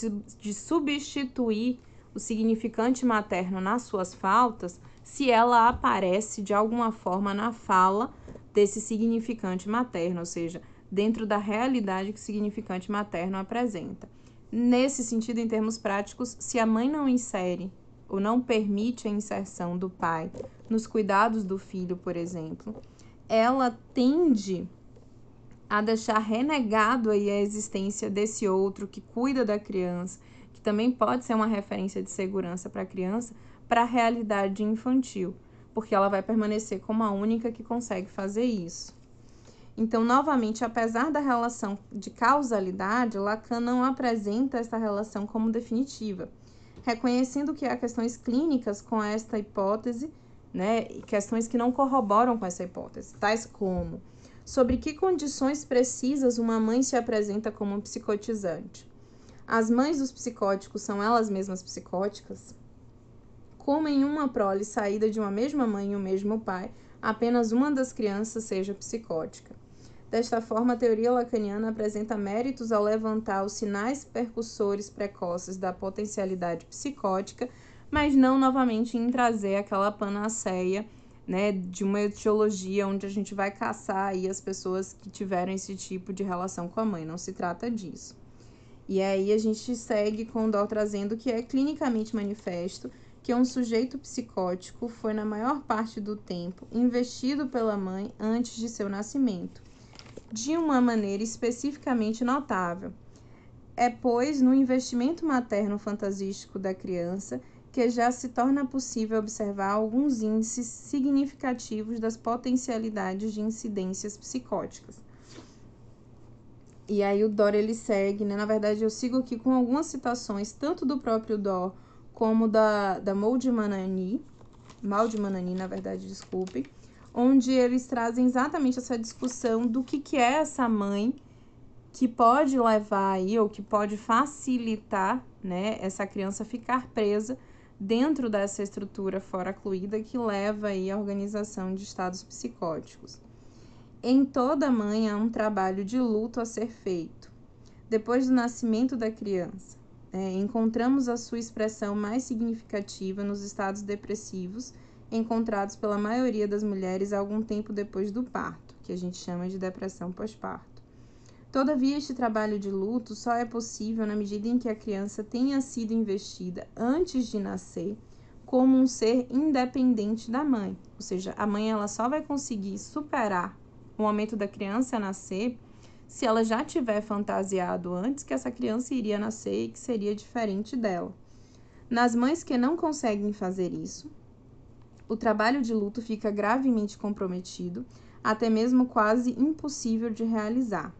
de substituir o significante materno nas suas faltas se ela aparece de alguma forma na fala desse significante materno, ou seja, dentro da realidade que o significante materno apresenta. Nesse sentido, em termos práticos, se a mãe não insere ou não permite a inserção do pai nos cuidados do filho, por exemplo, ela tende a deixar renegado aí a existência desse outro que cuida da criança, que também pode ser uma referência de segurança para a criança, para a realidade infantil, porque ela vai permanecer como a única que consegue fazer isso. Então, novamente, apesar da relação de causalidade, Lacan não apresenta esta relação como definitiva, reconhecendo que há questões clínicas com esta hipótese, né, questões que não corroboram com essa hipótese, tais como sobre que condições precisas uma mãe se apresenta como psicotizante. As mães dos psicóticos são elas mesmas psicóticas? Como em uma prole saída de uma mesma mãe e o mesmo pai, apenas uma das crianças seja psicótica. Desta forma, a teoria lacaniana apresenta méritos ao levantar os sinais percussores precoces da potencialidade psicótica, mas não novamente em trazer aquela panaceia né, de uma etiologia onde a gente vai caçar aí as pessoas que tiveram esse tipo de relação com a mãe. Não se trata disso. E aí a gente segue com o Dó trazendo que é clinicamente manifesto que um sujeito psicótico foi, na maior parte do tempo, investido pela mãe antes de seu nascimento, de uma maneira especificamente notável. É, pois, no investimento materno fantasístico da criança que já se torna possível observar alguns índices significativos das potencialidades de incidências psicóticas. E aí o Dor ele segue, né? Na verdade, eu sigo aqui com algumas citações, tanto do próprio Dor como da, da Manani, Manani, na verdade, desculpe, onde eles trazem exatamente essa discussão do que, que é essa mãe que pode levar aí, ou que pode facilitar, né, essa criança ficar presa dentro dessa estrutura fora-cluída que leva aí à organização de estados psicóticos. Em toda mãe há um trabalho de luto a ser feito. Depois do nascimento da criança, é, encontramos a sua expressão mais significativa nos estados depressivos encontrados pela maioria das mulheres algum tempo depois do parto, que a gente chama de depressão pós-parto. Todavia, este trabalho de luto só é possível na medida em que a criança tenha sido investida antes de nascer como um ser independente da mãe. Ou seja, a mãe ela só vai conseguir superar o momento da criança nascer se ela já tiver fantasiado antes que essa criança iria nascer e que seria diferente dela. Nas mães que não conseguem fazer isso, o trabalho de luto fica gravemente comprometido, até mesmo quase impossível de realizar.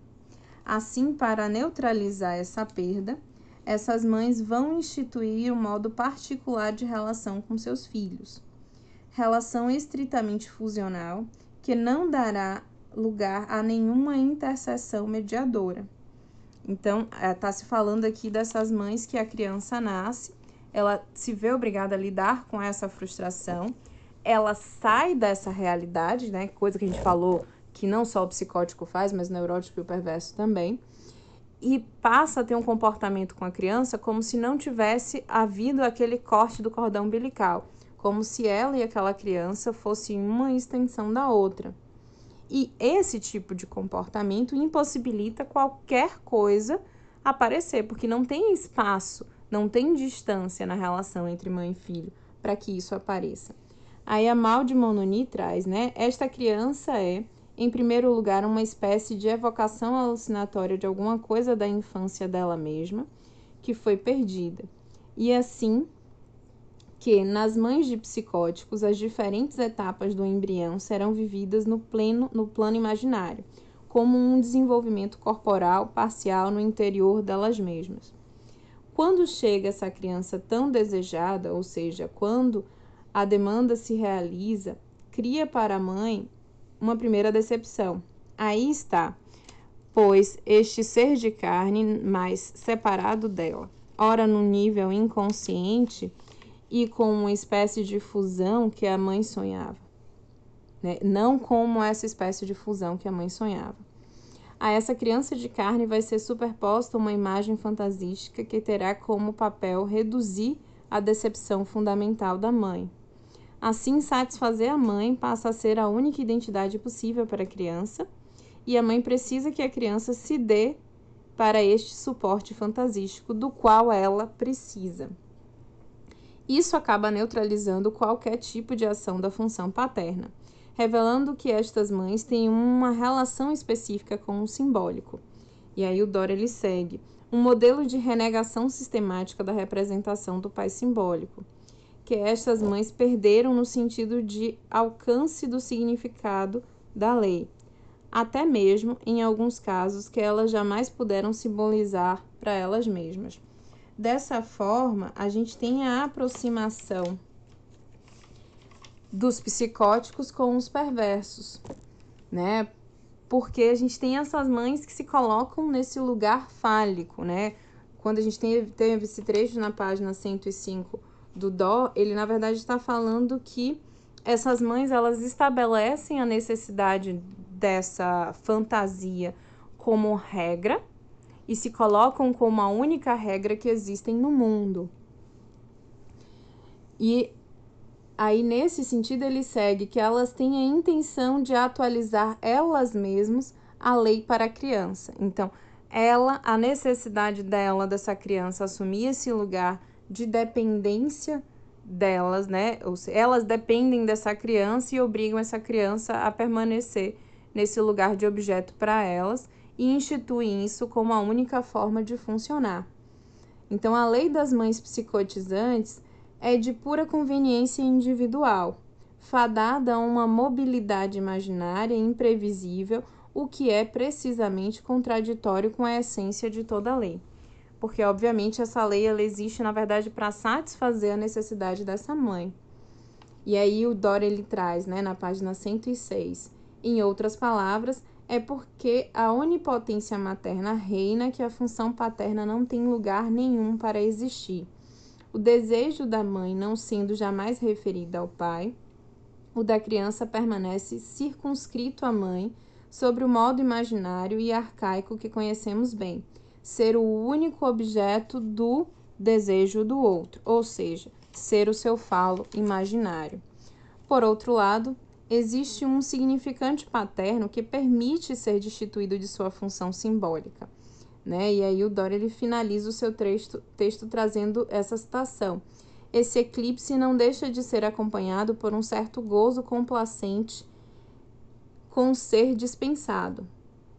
Assim, para neutralizar essa perda, essas mães vão instituir um modo particular de relação com seus filhos. Relação estritamente fusional que não dará lugar a nenhuma intercessão mediadora. Então, está eh, se falando aqui dessas mães que a criança nasce, ela se vê obrigada a lidar com essa frustração, ela sai dessa realidade, né? Coisa que a gente falou que não só o psicótico faz, mas o neurótico e o perverso também, e passa a ter um comportamento com a criança como se não tivesse havido aquele corte do cordão umbilical, como se ela e aquela criança fossem uma extensão da outra. E esse tipo de comportamento impossibilita qualquer coisa aparecer, porque não tem espaço, não tem distância na relação entre mãe e filho para que isso apareça. Aí a Mal de Mononi traz, né? Esta criança é em primeiro lugar, uma espécie de evocação alucinatória de alguma coisa da infância dela mesma que foi perdida. E assim que nas mães de psicóticos as diferentes etapas do embrião serão vividas no pleno no plano imaginário, como um desenvolvimento corporal parcial no interior delas mesmas. Quando chega essa criança tão desejada, ou seja, quando a demanda se realiza, cria para a mãe uma primeira decepção. Aí está pois este ser de carne mais separado dela, ora no nível inconsciente e com uma espécie de fusão que a mãe sonhava. Né? Não como essa espécie de fusão que a mãe sonhava. A essa criança de carne vai ser superposta uma imagem fantasística que terá como papel reduzir a decepção fundamental da mãe. Assim, satisfazer a mãe passa a ser a única identidade possível para a criança e a mãe precisa que a criança se dê para este suporte fantasístico do qual ela precisa. Isso acaba neutralizando qualquer tipo de ação da função paterna, revelando que estas mães têm uma relação específica com o simbólico. E aí o Dora ele segue um modelo de renegação sistemática da representação do pai simbólico, que estas mães perderam no sentido de alcance do significado da lei, até mesmo em alguns casos que elas jamais puderam simbolizar para elas mesmas. Dessa forma, a gente tem a aproximação dos psicóticos com os perversos, né? Porque a gente tem essas mães que se colocam nesse lugar fálico, né? Quando a gente teve, teve esse trecho na página 105 do Dó, ele na verdade está falando que essas mães elas estabelecem a necessidade dessa fantasia como regra e se colocam como a única regra que existem no mundo. E aí, nesse sentido, ele segue que elas têm a intenção de atualizar elas mesmas a lei para a criança. Então, ela, a necessidade dela, dessa criança, assumir esse lugar de dependência delas, né? Ou seja, elas dependem dessa criança e obrigam essa criança a permanecer nesse lugar de objeto para elas e instituem isso como a única forma de funcionar. Então, a lei das mães psicotizantes é de pura conveniência individual, fadada a uma mobilidade imaginária imprevisível, o que é precisamente contraditório com a essência de toda lei. Porque, obviamente, essa lei ela existe, na verdade, para satisfazer a necessidade dessa mãe. E aí o Dora ele traz, né, na página 106, em outras palavras, é porque a onipotência materna reina que a função paterna não tem lugar nenhum para existir. O desejo da mãe não sendo jamais referido ao pai, o da criança permanece circunscrito à mãe sobre o modo imaginário e arcaico que conhecemos bem, ser o único objeto do desejo do outro, ou seja, ser o seu falo imaginário. Por outro lado, existe um significante paterno que permite ser destituído de sua função simbólica. Né? E aí o Dória ele finaliza o seu texto, texto trazendo essa citação. Esse eclipse não deixa de ser acompanhado por um certo gozo complacente com ser dispensado.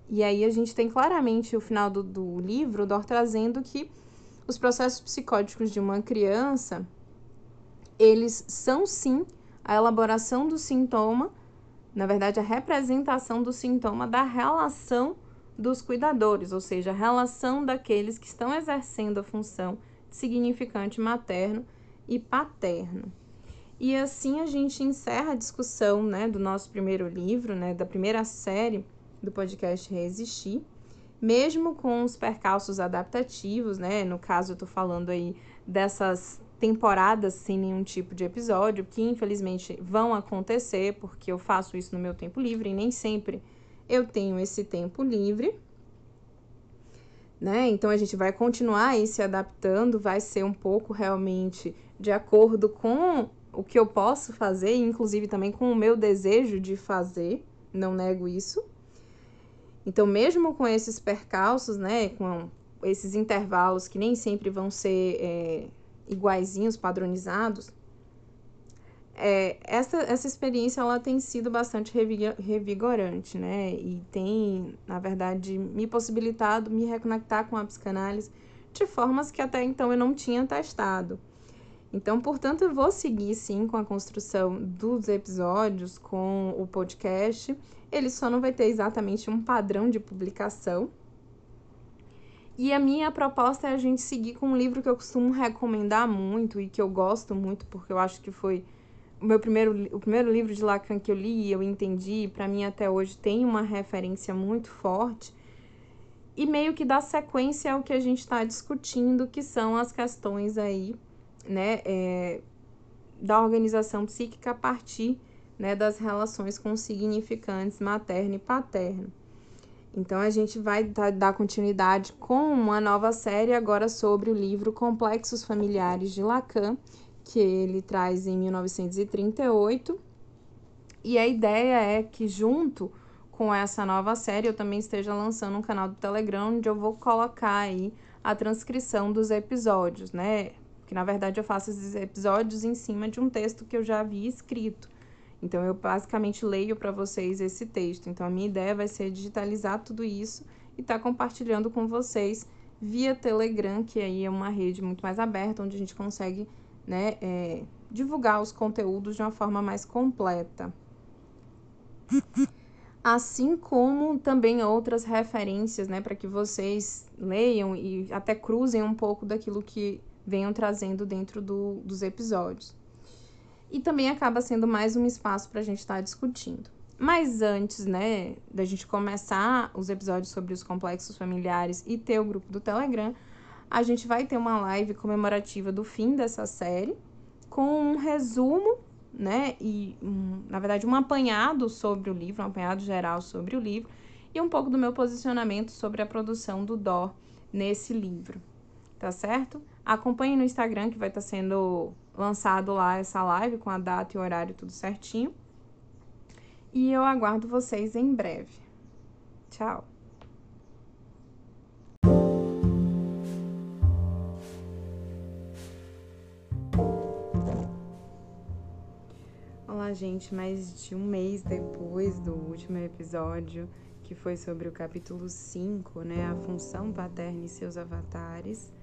E aí a gente tem claramente o final do, do livro, Dor trazendo que os processos psicóticos de uma criança, eles são sim a elaboração do sintoma, na verdade, a representação do sintoma da relação dos cuidadores, ou seja, a relação daqueles que estão exercendo a função significante materno e paterno. E assim a gente encerra a discussão né, do nosso primeiro livro, né, da primeira série do podcast Resistir, mesmo com os percalços adaptativos, né? No caso, eu estou falando aí dessas temporadas sem nenhum tipo de episódio, que infelizmente vão acontecer, porque eu faço isso no meu tempo livre e nem sempre eu tenho esse tempo livre. Né? Então a gente vai continuar aí se adaptando, vai ser um pouco realmente de acordo com o que eu posso fazer, inclusive também com o meu desejo de fazer, não nego isso. Então, mesmo com esses percalços, né, com esses intervalos que nem sempre vão ser é, iguaizinhos, padronizados, é, essa, essa experiência ela tem sido bastante revigorante, né? E tem, na verdade, me possibilitado me reconectar com a psicanálise de formas que até então eu não tinha testado. Então, portanto, eu vou seguir sim com a construção dos episódios, com o podcast. Ele só não vai ter exatamente um padrão de publicação. E a minha proposta é a gente seguir com um livro que eu costumo recomendar muito e que eu gosto muito, porque eu acho que foi o meu primeiro, o primeiro livro de Lacan que eu li, eu entendi, para mim até hoje tem uma referência muito forte e meio que dá sequência ao que a gente está discutindo, que são as questões aí, né, é, da organização psíquica a partir né, das relações com significantes materno e paterno. Então a gente vai dar continuidade com uma nova série agora sobre o livro Complexos Familiares de Lacan, que ele traz em 1938. E a ideia é que, junto com essa nova série, eu também esteja lançando um canal do Telegram onde eu vou colocar aí a transcrição dos episódios, né? Que na verdade eu faço esses episódios em cima de um texto que eu já havia escrito. Então eu basicamente leio para vocês esse texto. Então a minha ideia vai ser digitalizar tudo isso e estar tá compartilhando com vocês via Telegram, que aí é uma rede muito mais aberta, onde a gente consegue né, é, divulgar os conteúdos de uma forma mais completa. Assim como também outras referências, né, para que vocês leiam e até cruzem um pouco daquilo que venham trazendo dentro do, dos episódios. E também acaba sendo mais um espaço para a gente estar tá discutindo. Mas antes, né, da gente começar os episódios sobre os complexos familiares e ter o grupo do Telegram, a gente vai ter uma live comemorativa do fim dessa série, com um resumo, né? E, na verdade, um apanhado sobre o livro, um apanhado geral sobre o livro, e um pouco do meu posicionamento sobre a produção do Dó nesse livro, tá certo? Acompanhe no Instagram que vai estar tá sendo lançado lá essa live com a data e horário tudo certinho. E eu aguardo vocês em breve. Tchau! Olá, gente, mais de um mês depois do último episódio, que foi sobre o capítulo 5, né, a função paterna e seus avatares,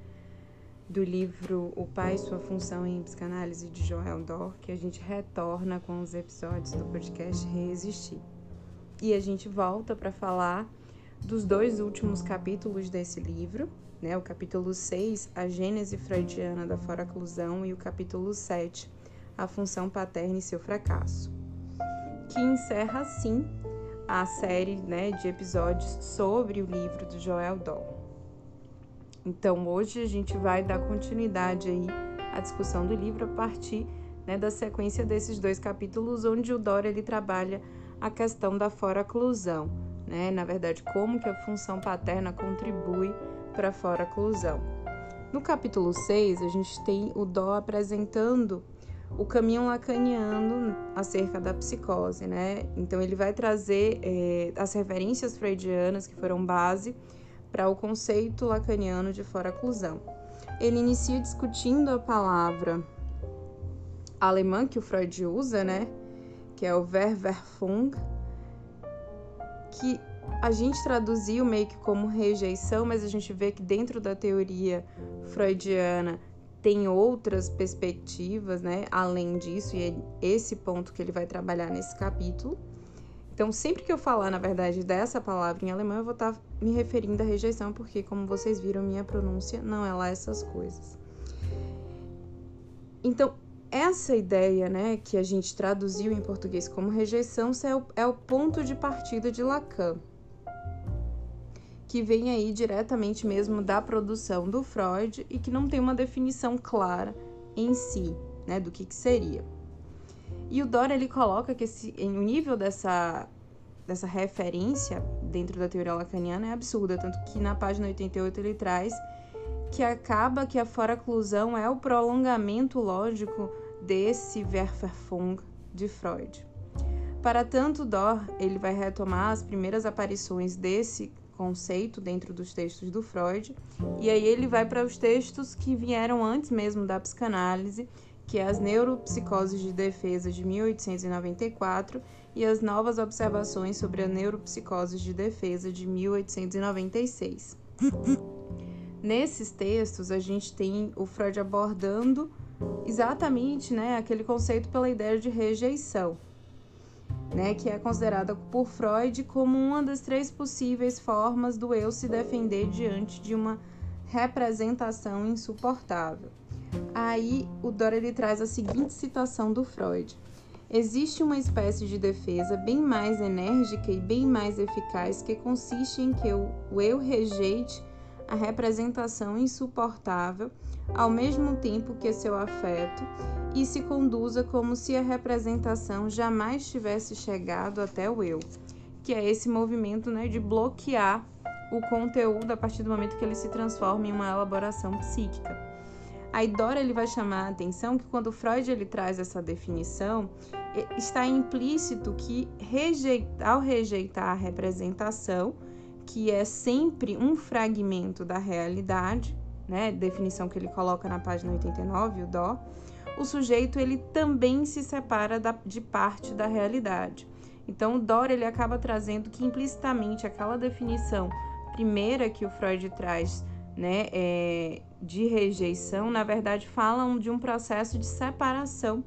do livro O Pai e Sua Função em Psicanálise de Joel Dor, que a gente retorna com os episódios do podcast Resistir. E a gente volta para falar dos dois últimos capítulos desse livro, né, o capítulo 6, a gênese freudiana da foraclusão, e o capítulo 7, a função paterna e seu fracasso, que encerra assim a série né, de episódios sobre o livro do Joel Doll. Então hoje a gente vai dar continuidade aí à discussão do livro a partir né, da sequência desses dois capítulos, onde o Dora ele trabalha a questão da fora-oclusão, né? Na verdade, como que a função paterna contribui para a fora-oclusão. No capítulo 6, a gente tem o Dó apresentando o caminho lacaniano acerca da psicose, né? Então ele vai trazer é, as referências freudianas que foram base para o conceito lacaniano de fora-oclusão. Ele inicia discutindo a palavra alemã que o Freud usa, né? Que é o Verwerfung, que a gente traduziu meio que como rejeição, mas a gente vê que dentro da teoria freudiana tem outras perspectivas, né, além disso, e é esse ponto que ele vai trabalhar nesse capítulo. Então, sempre que eu falar, na verdade, dessa palavra em alemão, eu vou estar tá me referindo à rejeição, porque, como vocês viram, minha pronúncia não é lá essas coisas. Então, essa ideia, né, que a gente traduziu em português como rejeição, é o, é o ponto de partida de Lacan que vem aí diretamente mesmo da produção do Freud e que não tem uma definição clara em si, né, do que, que seria. E o Dora ele coloca que esse, o nível dessa, dessa referência dentro da teoria lacaniana é absurda, tanto que na página 88 ele traz que acaba que a foraclusão é o prolongamento lógico desse Verfung de Freud. Para tanto, Dor ele vai retomar as primeiras aparições desse conceito dentro dos textos do Freud, e aí ele vai para os textos que vieram antes mesmo da psicanálise, que é as Neuropsicoses de Defesa de 1894 e as Novas Observações sobre a Neuropsicose de Defesa de 1896. Nesses textos, a gente tem o Freud abordando exatamente né, aquele conceito pela ideia de rejeição, né, que é considerada por Freud como uma das três possíveis formas do eu se defender diante de uma representação insuportável. Aí o Dora ele traz a seguinte citação do Freud: Existe uma espécie de defesa bem mais enérgica e bem mais eficaz que consiste em que o eu rejeite a representação insuportável, ao mesmo tempo que seu afeto, e se conduza como se a representação jamais tivesse chegado até o eu, que é esse movimento né, de bloquear o conteúdo a partir do momento que ele se transforma em uma elaboração psíquica. A Dora ele vai chamar a atenção que quando Freud ele traz essa definição, está implícito que rejeitar, ao rejeitar a representação, que é sempre um fragmento da realidade, né, definição que ele coloca na página 89, o dó, o sujeito ele também se separa da, de parte da realidade. Então, o Dor ele acaba trazendo que implicitamente aquela definição primeira que o Freud traz, né, é, de rejeição, na verdade, falam de um processo de separação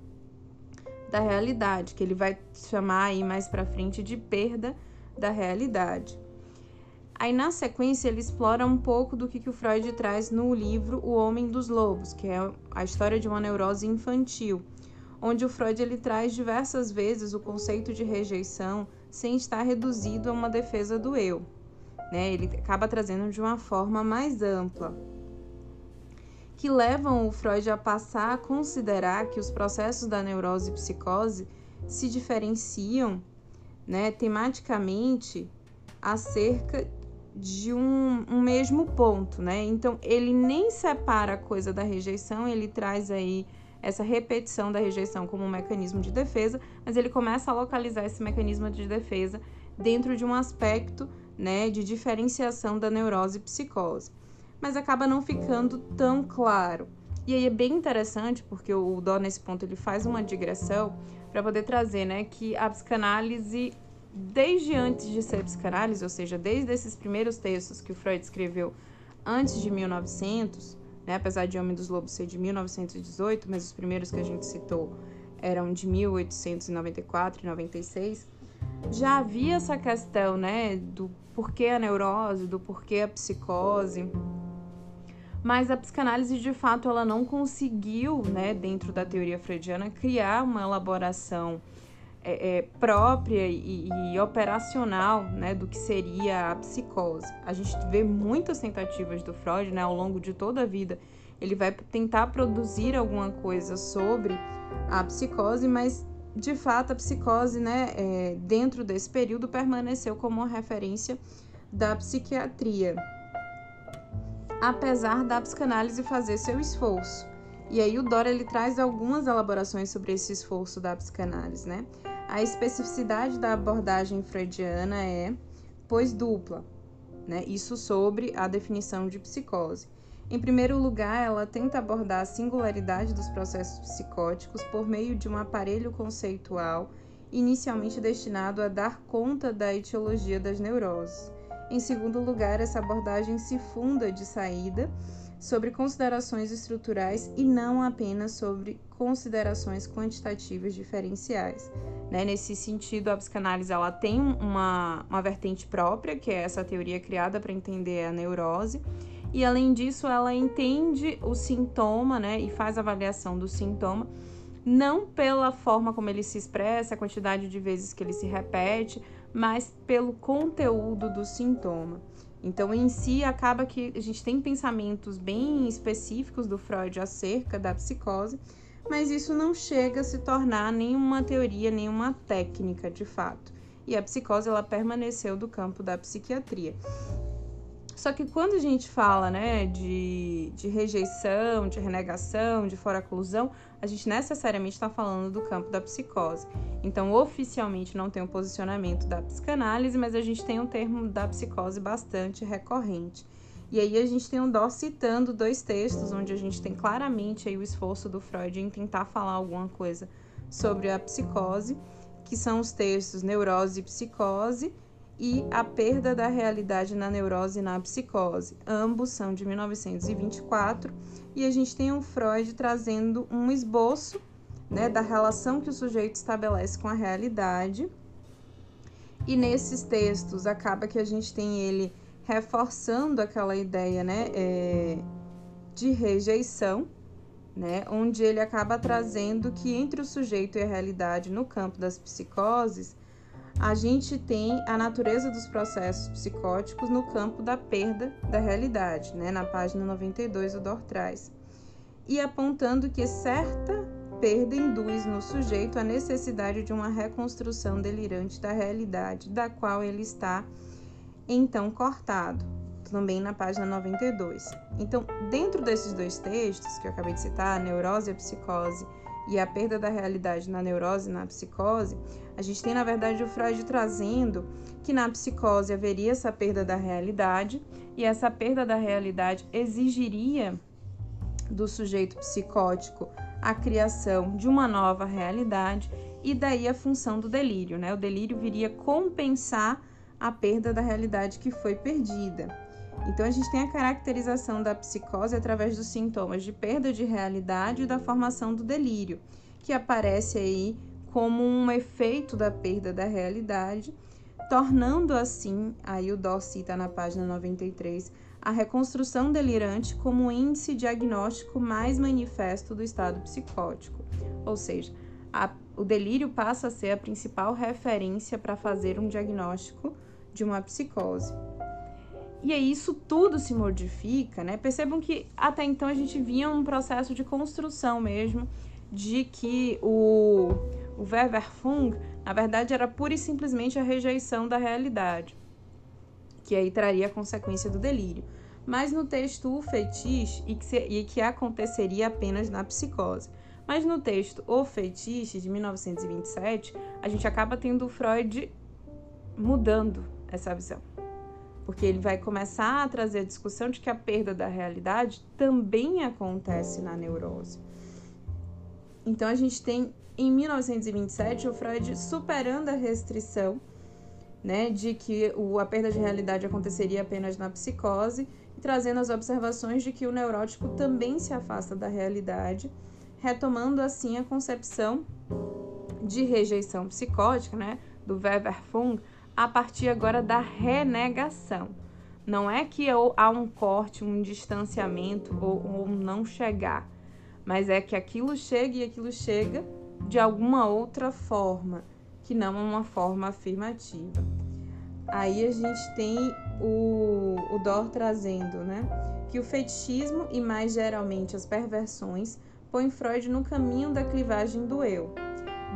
da realidade, que ele vai chamar aí mais para frente de perda da realidade. Aí na sequência ele explora um pouco do que, que o Freud traz no livro O Homem dos Lobos, que é a história de uma neurose infantil, onde o Freud ele traz diversas vezes o conceito de rejeição sem estar reduzido a uma defesa do eu. Né? Ele acaba trazendo de uma forma mais ampla, que levam o Freud a passar a considerar que os processos da neurose e psicose se diferenciam né, tematicamente acerca de um, um, mesmo ponto, né? Então ele nem separa a coisa da rejeição, ele traz aí essa repetição da rejeição como um mecanismo de defesa, mas ele começa a localizar esse mecanismo de defesa dentro de um aspecto, né, de diferenciação da neurose e psicose. Mas acaba não ficando tão claro. E aí é bem interessante porque o Dó nesse ponto ele faz uma digressão para poder trazer, né, que a psicanálise desde antes de ser psicanálise, ou seja, desde esses primeiros textos que o Freud escreveu antes de 1900, né, apesar de Homem dos Lobos ser de 1918, mas os primeiros que a gente citou eram de 1894 e 96, já havia essa questão, né, do porquê a neurose, do porquê a psicose. Mas a psicanálise, de fato, ela não conseguiu, né, dentro da teoria freudiana, criar uma elaboração é, é, própria e, e, operacional né, do que seria a psicose. A gente vê muitas tentativas do Freud né, ao longo de toda a vida. Ele vai tentar produzir alguma coisa sobre a psicose, mas de fato a psicose, né, é, dentro desse período, permaneceu como uma referência da psiquiatria, apesar da psicanálise fazer seu esforço. E aí o Dora ele traz algumas elaborações sobre esse esforço da psicanálise, né? A especificidade da abordagem freudiana é, pois, dupla, né? Isso sobre a definição de psicose. Em primeiro lugar, ela tenta abordar a singularidade dos processos psicóticos por meio de um aparelho conceitual inicialmente destinado a dar conta da etiologia das neuroses. Em segundo lugar, essa abordagem se funda de saída sobre considerações estruturais e não apenas sobre considerações quantitativas diferenciais. Né? Nesse sentido, a psicanálise ela tem uma, uma vertente própria, que é essa teoria criada para entender a neurose, e além disso, ela entende o sintoma né? e faz avaliação do sintoma, não pela forma como ele se expressa, a quantidade de vezes que ele se repete, mas pelo conteúdo do sintoma. Então, em si, acaba que a gente tem pensamentos bem específicos do Freud acerca da psicose, mas isso não chega a se tornar nenhuma teoria, nenhuma técnica de fato. E a psicose ela permaneceu do campo da psiquiatria. Só que quando a gente fala né, de, de rejeição, de renegação, de fora-oclusão, a gente necessariamente está falando do campo da psicose. Então, oficialmente não tem um posicionamento da psicanálise, mas a gente tem um termo da psicose bastante recorrente. E aí a gente tem o Dó citando dois textos onde a gente tem claramente aí o esforço do Freud em tentar falar alguma coisa sobre a psicose, que são os textos Neurose e Psicose e A Perda da Realidade na Neurose e na Psicose. Ambos são de 1924 e a gente tem o Freud trazendo um esboço né, da relação que o sujeito estabelece com a realidade. E nesses textos acaba que a gente tem ele reforçando aquela ideia né, é, de rejeição, né, onde ele acaba trazendo que entre o sujeito e a realidade no campo das psicoses, a gente tem a natureza dos processos psicóticos no campo da perda da realidade, né, na página 92 o Dor traz, e apontando que certa perda induz no sujeito a necessidade de uma reconstrução delirante da realidade, da qual ele está então cortado, também na página 92. Então, dentro desses dois textos que eu acabei de citar, a neurose e a psicose e a perda da realidade na neurose e na psicose, a gente tem na verdade o Freud trazendo que na psicose haveria essa perda da realidade e essa perda da realidade exigiria do sujeito psicótico a criação de uma nova realidade e daí a função do delírio, né? O delírio viria compensar a perda da realidade que foi perdida. Então, a gente tem a caracterização da psicose através dos sintomas de perda de realidade e da formação do delírio, que aparece aí como um efeito da perda da realidade, tornando assim, aí o Dó cita na página 93, a reconstrução delirante como o índice diagnóstico mais manifesto do estado psicótico. Ou seja, a, o delírio passa a ser a principal referência para fazer um diagnóstico de uma psicose. E aí isso tudo se modifica, né? Percebam que até então a gente vinha um processo de construção mesmo de que o, o Weverfung, na verdade, era pura e simplesmente a rejeição da realidade, que aí traria a consequência do delírio. Mas no texto O Fetiche, e que, se, e que aconteceria apenas na psicose. Mas no texto O Fetiche, de 1927, a gente acaba tendo o Freud mudando essa visão. Porque ele vai começar a trazer a discussão de que a perda da realidade também acontece na neurose. Então a gente tem em 1927 o Freud superando a restrição né, de que a perda de realidade aconteceria apenas na psicose e trazendo as observações de que o neurótico também se afasta da realidade, retomando assim a concepção de rejeição psicótica, né, do Weber Fung, a partir agora da renegação. Não é que há um corte, um distanciamento ou, ou não chegar, mas é que aquilo chega e aquilo chega de alguma outra forma, que não é uma forma afirmativa. Aí a gente tem o, o Dor trazendo, né? Que o fetichismo e mais geralmente as perversões põem Freud no caminho da clivagem do eu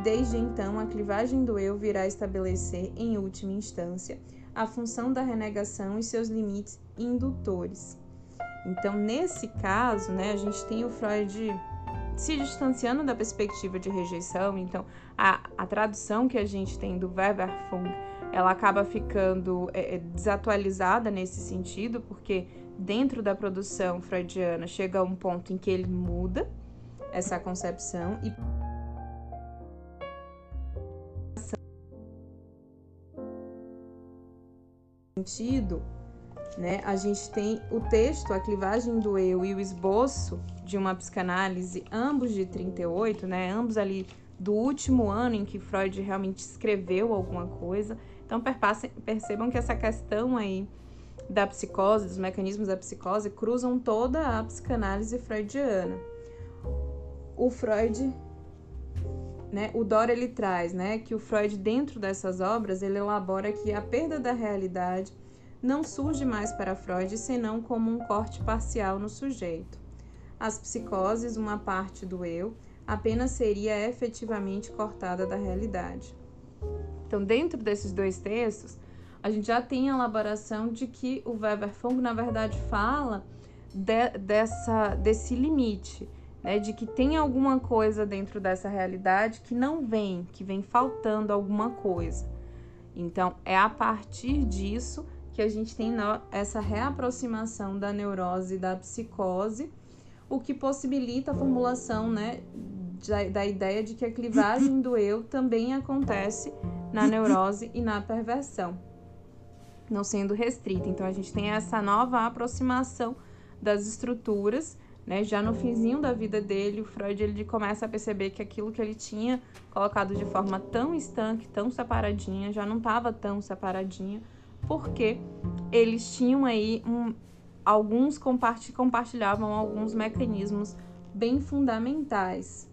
Desde então, a clivagem do eu virá estabelecer, em última instância, a função da renegação e seus limites indutores. Então, nesse caso, né, a gente tem o Freud se distanciando da perspectiva de rejeição. Então, a, a tradução que a gente tem do Weberfung, ela acaba ficando é, é, desatualizada nesse sentido, porque dentro da produção freudiana chega um ponto em que ele muda essa concepção e sentido, né, a gente tem o texto A Clivagem do Eu e o esboço de uma psicanálise, ambos de 38, né, ambos ali do último ano em que Freud realmente escreveu alguma coisa. Então percebam que essa questão aí da psicose, dos mecanismos da psicose, cruzam toda a psicanálise freudiana. O Freud, né, o Dor ele traz, né, que o Freud dentro dessas obras ele elabora que a perda da realidade não surge mais para Freud senão como um corte parcial no sujeito. As psicoses, uma parte do eu, apenas seria efetivamente cortada da realidade. Então, dentro desses dois textos, a gente já tem a elaboração de que o Weberfunk, na verdade, fala de, dessa, desse limite, né, de que tem alguma coisa dentro dessa realidade que não vem, que vem faltando alguma coisa. Então, é a partir disso que a gente tem essa reaproximação da neurose e da psicose, o que possibilita a formulação né, da, da ideia de que a clivagem do eu também acontece na neurose e na perversão, não sendo restrita. Então a gente tem essa nova aproximação das estruturas né? Já no finzinho da vida dele, o Freud ele começa a perceber que aquilo que ele tinha colocado de forma tão estanque, tão separadinha, já não estava tão separadinha, porque eles tinham aí um, alguns compartilhavam alguns mecanismos bem fundamentais.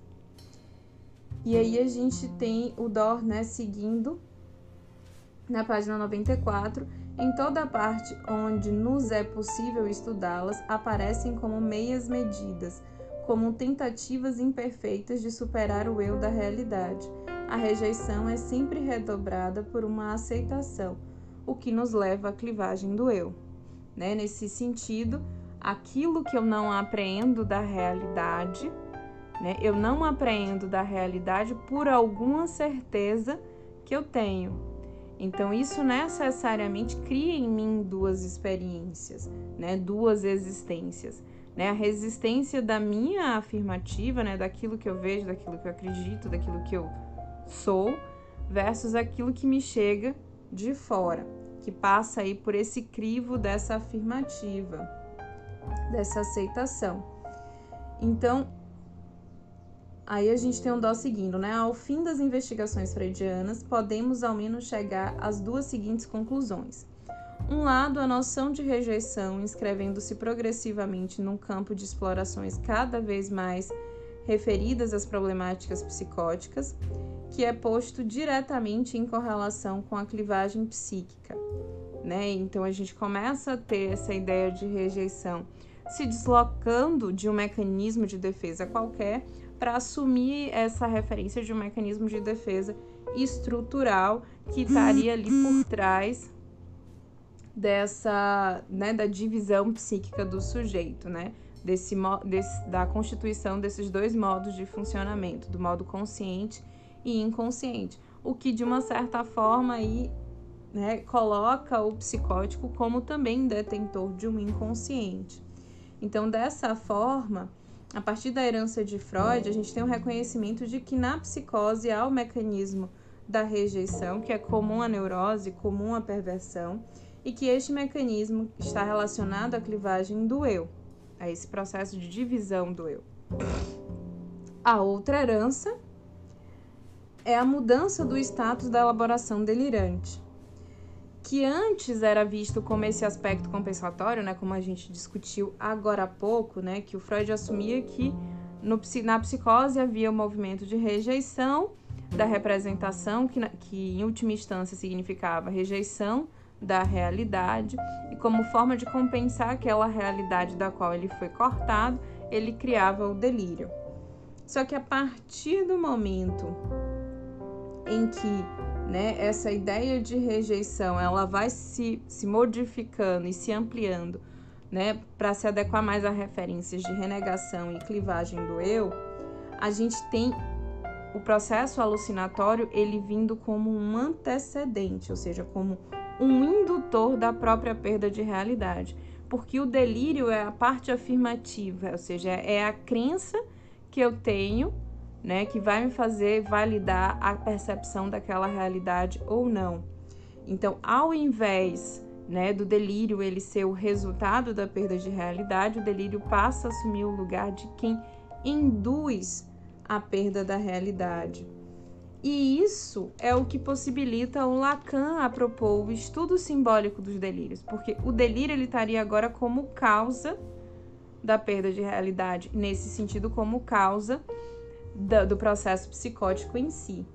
E aí a gente tem o Dor, né, seguindo na página 94, em toda parte onde nos é possível estudá-las, aparecem como meias medidas, como tentativas imperfeitas de superar o eu da realidade. A rejeição é sempre redobrada por uma aceitação, o que nos leva à clivagem do eu. Né? Nesse sentido, aquilo que eu não apreendo da realidade, né? eu não apreendo da realidade por alguma certeza que eu tenho, então, isso necessariamente cria em mim duas experiências, né? duas existências. Né? A resistência da minha afirmativa, né? daquilo que eu vejo, daquilo que eu acredito, daquilo que eu sou, versus aquilo que me chega de fora, que passa aí por esse crivo dessa afirmativa, dessa aceitação. Então, Aí a gente tem um dó seguindo, né? Ao fim das investigações freudianas, podemos ao menos chegar às duas seguintes conclusões. Um lado, a noção de rejeição inscrevendo-se progressivamente num campo de explorações cada vez mais referidas às problemáticas psicóticas, que é posto diretamente em correlação com a clivagem psíquica. Né? Então a gente começa a ter essa ideia de rejeição se deslocando de um mecanismo de defesa qualquer para assumir essa referência de um mecanismo de defesa estrutural que estaria ali por trás dessa, né, da divisão psíquica do sujeito, né? Desse, desse, da constituição desses dois modos de funcionamento, do modo consciente inconsciente, o que de uma certa forma aí, né, coloca o psicótico como também detentor de um inconsciente. Então, dessa forma, a partir da herança de Freud, a gente tem um reconhecimento de que na psicose há o mecanismo da rejeição, que é comum à neurose, comum à perversão, e que este mecanismo está relacionado à clivagem do eu, a esse processo de divisão do eu. A outra herança é a mudança do status da elaboração delirante que antes era visto como esse aspecto compensatório, né, como a gente discutiu agora há pouco, né, que o Freud assumia que no, na psicose havia o um movimento de rejeição da representação, que, que em última instância significava rejeição da realidade, e como forma de compensar aquela realidade da qual ele foi cortado, ele criava o delírio. Só que a partir do momento em que né, essa ideia de rejeição ela vai se, se modificando e se ampliando né, para se adequar mais a referências de renegação e clivagem do eu, a gente tem o processo alucinatório ele vindo como um antecedente, ou seja, como um indutor da própria perda de realidade. Porque o delírio é a parte afirmativa, ou seja, é a crença que eu tenho né, que vai me fazer validar a percepção daquela realidade ou não. Então, ao invés né, do delírio ele ser o resultado da perda de realidade, o delírio passa a assumir o lugar de quem induz a perda da realidade. E isso é o que possibilita o Lacan a propor o estudo simbólico dos delírios, porque o delírio ele estaria agora como causa da perda de realidade, nesse sentido como causa do processo psicótico em si.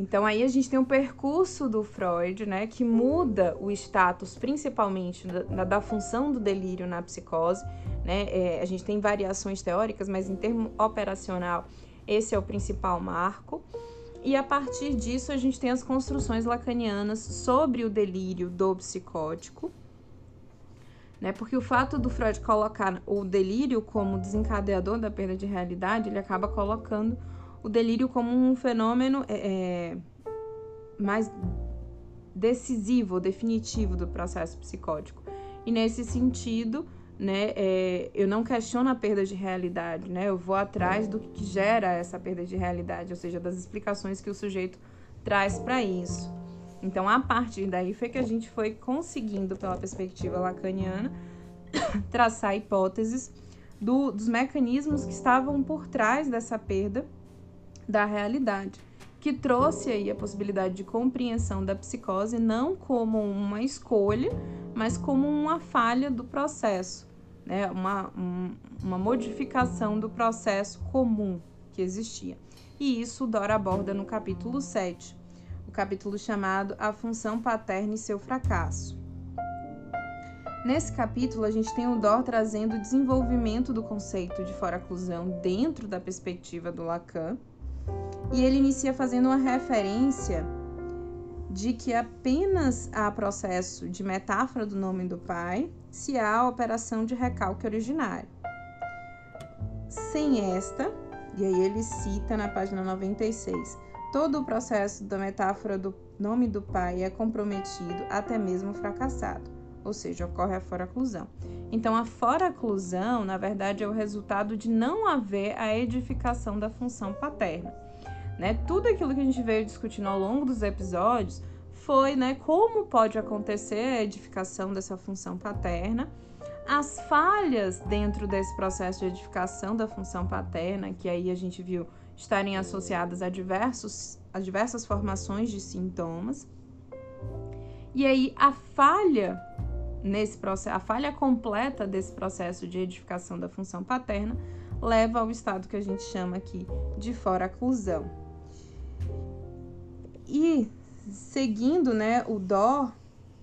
Então aí a gente tem um percurso do Freud, né, que muda o status principalmente da, da função do delírio na psicose, né? É, a gente tem variações teóricas, mas em termo operacional esse é o principal marco. E a partir disso a gente tem as construções lacanianas sobre o delírio do psicótico, né? Porque o fato do Freud colocar o delírio como desencadeador da perda de realidade, ele acaba colocando o delírio como um fenômeno é, é mais decisivo definitivo do processo psicótico. E nesse sentido, né, é, eu não questiono a perda de realidade, né? Eu vou atrás do que gera essa perda de realidade, ou seja, das explicações que o sujeito traz para isso. Então, a partir daí foi que a gente foi conseguindo, pela perspectiva lacaniana, traçar hipóteses do, dos mecanismos que estavam por trás dessa perda da realidade, que trouxe aí a possibilidade de compreensão da psicose não como uma escolha, mas como uma falha do processo, né? uma, um, uma modificação do processo comum que existia. E isso Dora aborda no capítulo 7, o capítulo chamado A Função Paterna e Seu Fracasso. Nesse capítulo, a gente tem o Dor trazendo o desenvolvimento do conceito de foraclusão dentro da perspectiva do Lacan, e ele inicia fazendo uma referência de que apenas há processo de metáfora do nome do pai se há a operação de recalque originário. Sem esta, e aí ele cita na página 96, Todo o processo da metáfora do nome do pai é comprometido, até mesmo fracassado, ou seja, ocorre a foraclusão. Então, a foraclusão, na verdade, é o resultado de não haver a edificação da função paterna. Né? Tudo aquilo que a gente veio discutindo ao longo dos episódios foi né, como pode acontecer a edificação dessa função paterna, as falhas dentro desse processo de edificação da função paterna, que aí a gente viu estarem associadas a, diversos, a diversas formações de sintomas. E aí a falha nesse processo, a falha completa desse processo de edificação da função paterna leva ao estado que a gente chama aqui de foraclusão. E seguindo, né, o dó,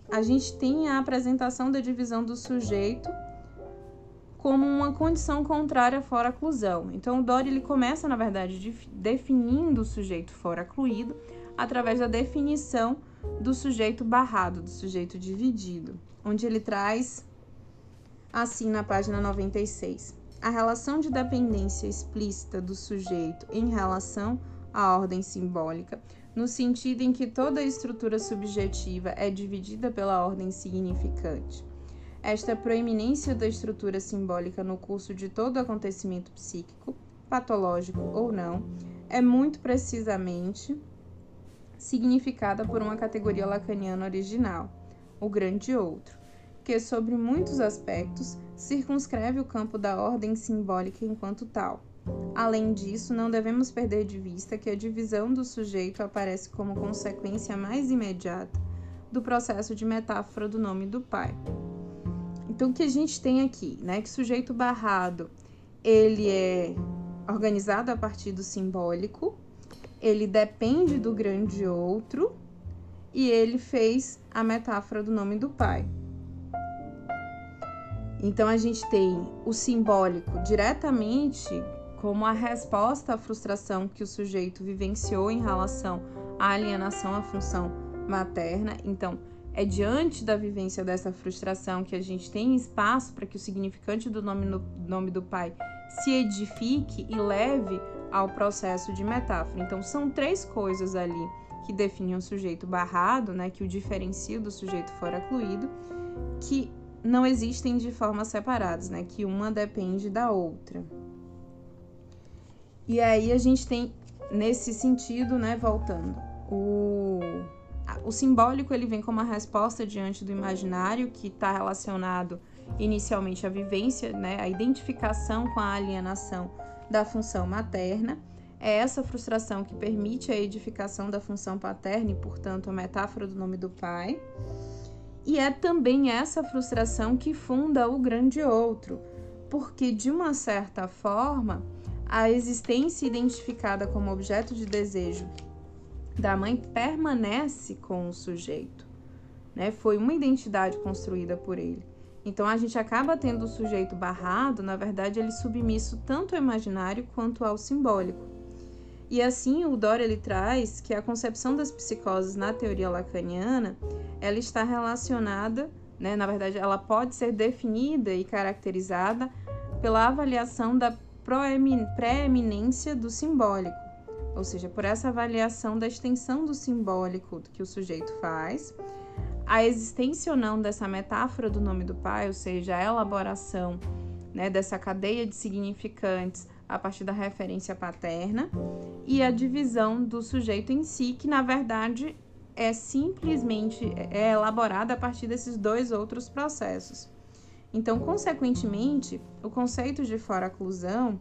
a gente tem a apresentação da divisão do sujeito como uma condição contrária à foraclusão. Então, o Dory ele começa, na verdade, definindo o sujeito foracluído através da definição do sujeito barrado, do sujeito dividido, onde ele traz assim na página 96. A relação de dependência explícita do sujeito em relação à ordem simbólica, no sentido em que toda a estrutura subjetiva é dividida pela ordem significante esta proeminência da estrutura simbólica no curso de todo acontecimento psíquico, patológico ou não, é muito precisamente significada por uma categoria lacaniana original, o grande outro, que, sobre muitos aspectos, circunscreve o campo da ordem simbólica enquanto tal. Além disso, não devemos perder de vista que a divisão do sujeito aparece como consequência mais imediata do processo de metáfora do nome do pai. Então, o que a gente tem aqui, né? Que sujeito barrado, ele é organizado a partir do simbólico, ele depende do grande outro e ele fez a metáfora do nome do pai. Então, a gente tem o simbólico diretamente como a resposta à frustração que o sujeito vivenciou em relação à alienação à função materna. Então, é diante da vivência dessa frustração que a gente tem espaço para que o significante do nome, no, nome do pai se edifique e leve ao processo de metáfora. Então, são três coisas ali que definem o sujeito barrado, né, que o diferencia do sujeito foracluído, que não existem de formas separadas, né, que uma depende da outra. E aí a gente tem nesse sentido, né, voltando, o o simbólico ele vem como uma resposta diante do imaginário que está relacionado inicialmente à vivência, né, à identificação com a alienação da função materna. É essa frustração que permite a edificação da função paterna e, portanto, a metáfora do nome do pai. E é também essa frustração que funda o grande outro, porque, de uma certa forma, a existência identificada como objeto de desejo da mãe permanece com o sujeito, né? Foi uma identidade construída por ele. Então a gente acaba tendo o sujeito barrado, na verdade ele submisso tanto ao imaginário quanto ao simbólico. E assim o Dor ele traz que a concepção das psicoses na teoria lacaniana, ela está relacionada, né, na verdade ela pode ser definida e caracterizada pela avaliação da preeminência do simbólico ou seja, por essa avaliação da extensão do simbólico que o sujeito faz, a existência ou não dessa metáfora do nome do pai, ou seja, a elaboração né, dessa cadeia de significantes a partir da referência paterna, e a divisão do sujeito em si, que na verdade é simplesmente é elaborada a partir desses dois outros processos. Então, consequentemente, o conceito de fora-oclusão,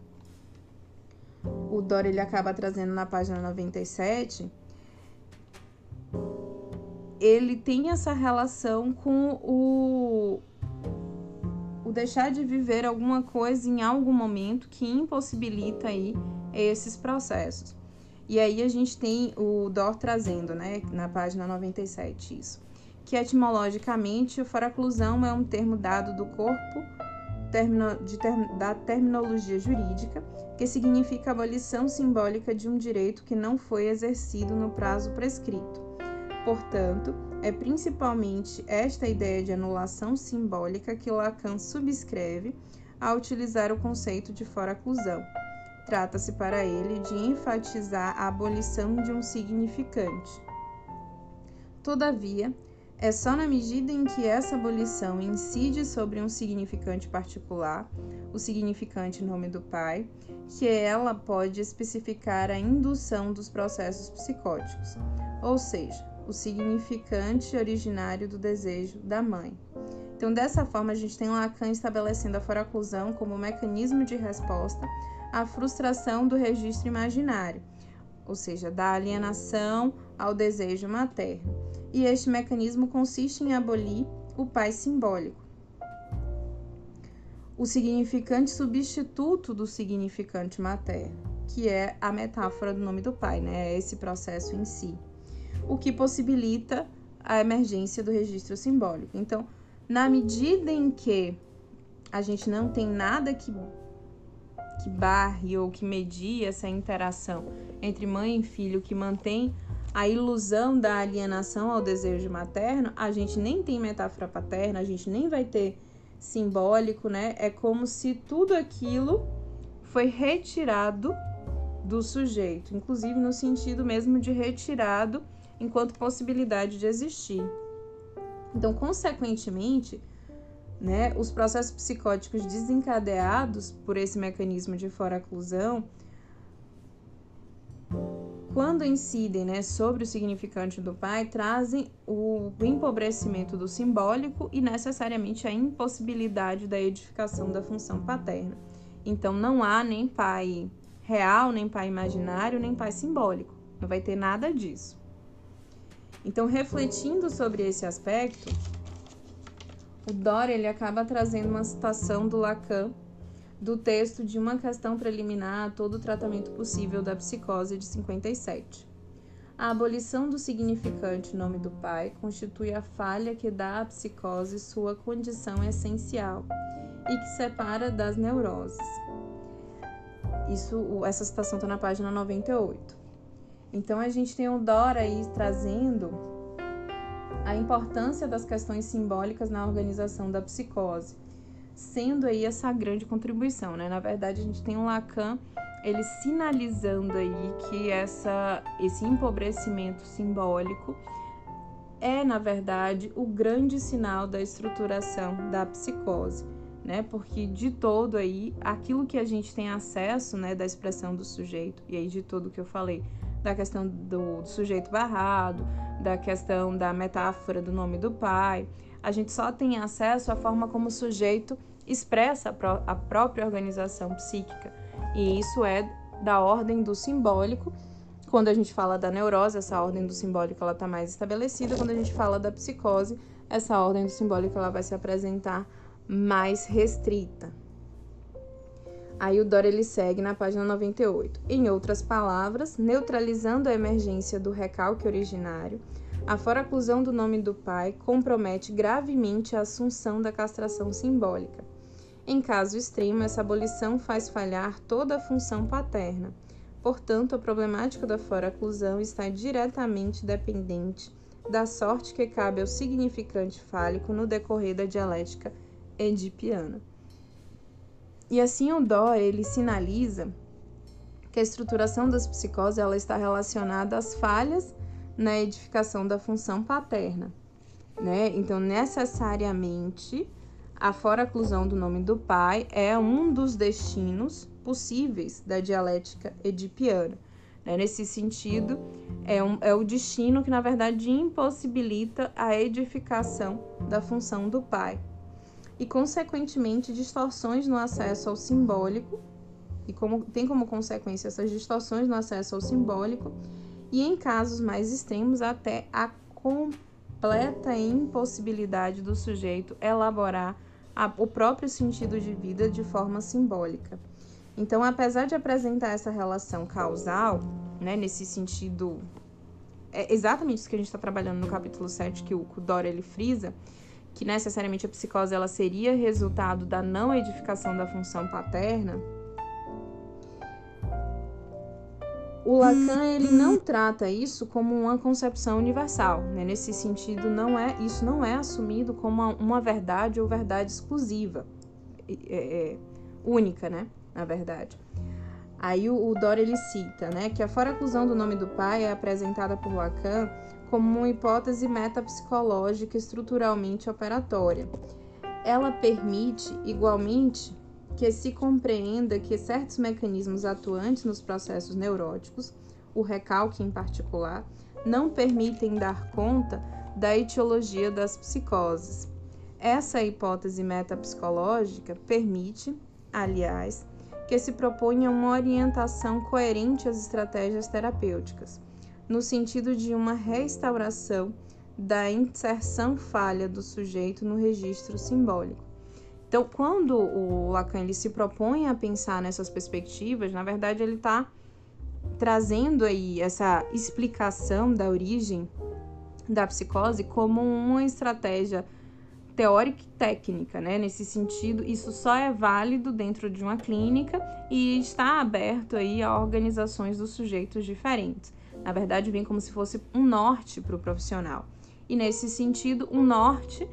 o Dor ele acaba trazendo na página 97, ele tem essa relação com o, o deixar de viver alguma coisa em algum momento que impossibilita aí esses processos. E aí a gente tem o Dor trazendo, né, na página 97 isso, que etimologicamente o faraclusão é um termo dado do corpo termino, de da terminologia jurídica, que significa abolição simbólica de um direito que não foi exercido no prazo prescrito. Portanto, é principalmente esta ideia de anulação simbólica que Lacan subscreve ao utilizar o conceito de fora-clusão. Trata-se para ele de enfatizar a abolição de um significante. Todavia, é só na medida em que essa abolição incide sobre um significante particular, o significante nome do pai, que ela pode especificar a indução dos processos psicóticos, ou seja, o significante originário do desejo da mãe. Então, dessa forma, a gente tem Lacan estabelecendo a foraclusão como mecanismo de resposta à frustração do registro imaginário, ou seja, da alienação ao desejo materno. E este mecanismo consiste em abolir o pai simbólico, o significante substituto do significante materno, que é a metáfora do nome do pai, né? É esse processo em si o que possibilita a emergência do registro simbólico. Então, na medida em que a gente não tem nada que, que barre ou que medie essa interação entre mãe e filho, que mantém a ilusão da alienação ao desejo materno, a gente nem tem metáfora paterna, a gente nem vai ter simbólico, né? É como se tudo aquilo foi retirado do sujeito, inclusive no sentido mesmo de retirado enquanto possibilidade de existir. Então, consequentemente, né, os processos psicóticos desencadeados por esse mecanismo de fora-oclusão, quando incidem né, sobre o significante do pai, trazem o empobrecimento do simbólico e necessariamente a impossibilidade da edificação da função paterna. Então, não há nem pai real, nem pai imaginário, nem pai simbólico. Não vai ter nada disso. Então, refletindo sobre esse aspecto, o Dória ele acaba trazendo uma citação do Lacan do texto de uma questão preliminar a todo o tratamento possível da psicose de 57. A abolição do significante nome do pai constitui a falha que dá à psicose sua condição essencial e que separa das neuroses. Isso, essa citação está na página 98. Então a gente tem o Dora aí trazendo a importância das questões simbólicas na organização da psicose, sendo aí essa grande contribuição, né? Na verdade, a gente tem um Lacan ele sinalizando aí que essa, esse empobrecimento simbólico é, na verdade, o grande sinal da estruturação da psicose, né? Porque de todo aí, aquilo que a gente tem acesso, né, da expressão do sujeito, e aí de todo que eu falei, da questão do sujeito barrado, da questão da metáfora do nome do pai. A gente só tem acesso à forma como o sujeito expressa a, pró a própria organização psíquica. E isso é da ordem do simbólico. Quando a gente fala da neurose, essa ordem do simbólico ela está mais estabelecida. Quando a gente fala da psicose, essa ordem do simbólico ela vai se apresentar mais restrita. Aí o Dora ele segue na página 98. Em outras palavras, neutralizando a emergência do recalque originário, a foraclusão do nome do pai compromete gravemente a assunção da castração simbólica. Em caso extremo, essa abolição faz falhar toda a função paterna. Portanto, a problemática da foraclusão está diretamente dependente da sorte que cabe ao significante fálico no decorrer da dialética edipiana. E assim o Dó ele sinaliza que a estruturação das psicoses ela está relacionada às falhas na edificação da função paterna, né? Então, necessariamente, a fora-oclusão do nome do pai é um dos destinos possíveis da dialética edipiana. Né? Nesse sentido, é, um, é o destino que, na verdade, impossibilita a edificação da função do pai e, consequentemente, distorções no acesso ao simbólico, e como, tem como consequência essas distorções no acesso ao simbólico, e em casos mais extremos, até a completa impossibilidade do sujeito elaborar a, o próprio sentido de vida de forma simbólica. Então, apesar de apresentar essa relação causal, né, nesse sentido, é exatamente isso que a gente está trabalhando no capítulo 7, que o Dória ele frisa, que necessariamente a psicose ela seria resultado da não edificação da função paterna, o Lacan ele não trata isso como uma concepção universal, né? Nesse sentido, não é isso não é assumido como uma, uma verdade ou verdade exclusiva, é, é, única, né? Na verdade. Aí o, o Dora ele cita, né, que a fora-oclusão do nome do pai é apresentada por Lacan como uma hipótese metapsicológica estruturalmente operatória. Ela permite, igualmente, que se compreenda que certos mecanismos atuantes nos processos neuróticos, o recalque em particular, não permitem dar conta da etiologia das psicoses. Essa hipótese metapsicológica permite, aliás, que se proponha uma orientação coerente às estratégias terapêuticas, no sentido de uma restauração da inserção falha do sujeito no registro simbólico então, quando o Lacan ele se propõe a pensar nessas perspectivas, na verdade ele está trazendo aí essa explicação da origem da psicose como uma estratégia teórica e técnica, né? Nesse sentido, isso só é válido dentro de uma clínica e está aberto aí a organizações dos sujeitos diferentes. Na verdade, vem como se fosse um norte para o profissional. E nesse sentido, um norte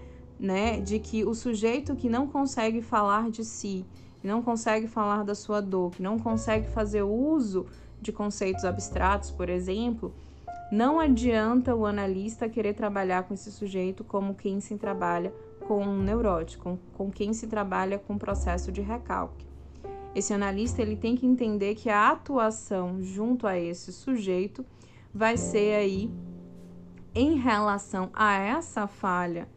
né, de que o sujeito que não consegue falar de si, que não consegue falar da sua dor, que não consegue fazer uso de conceitos abstratos, por exemplo, não adianta o analista querer trabalhar com esse sujeito como quem se trabalha com um neurótico, com, quem se trabalha com processo de recalque. Esse analista ele tem que entender que a atuação junto a esse sujeito vai ser aí em relação a essa falha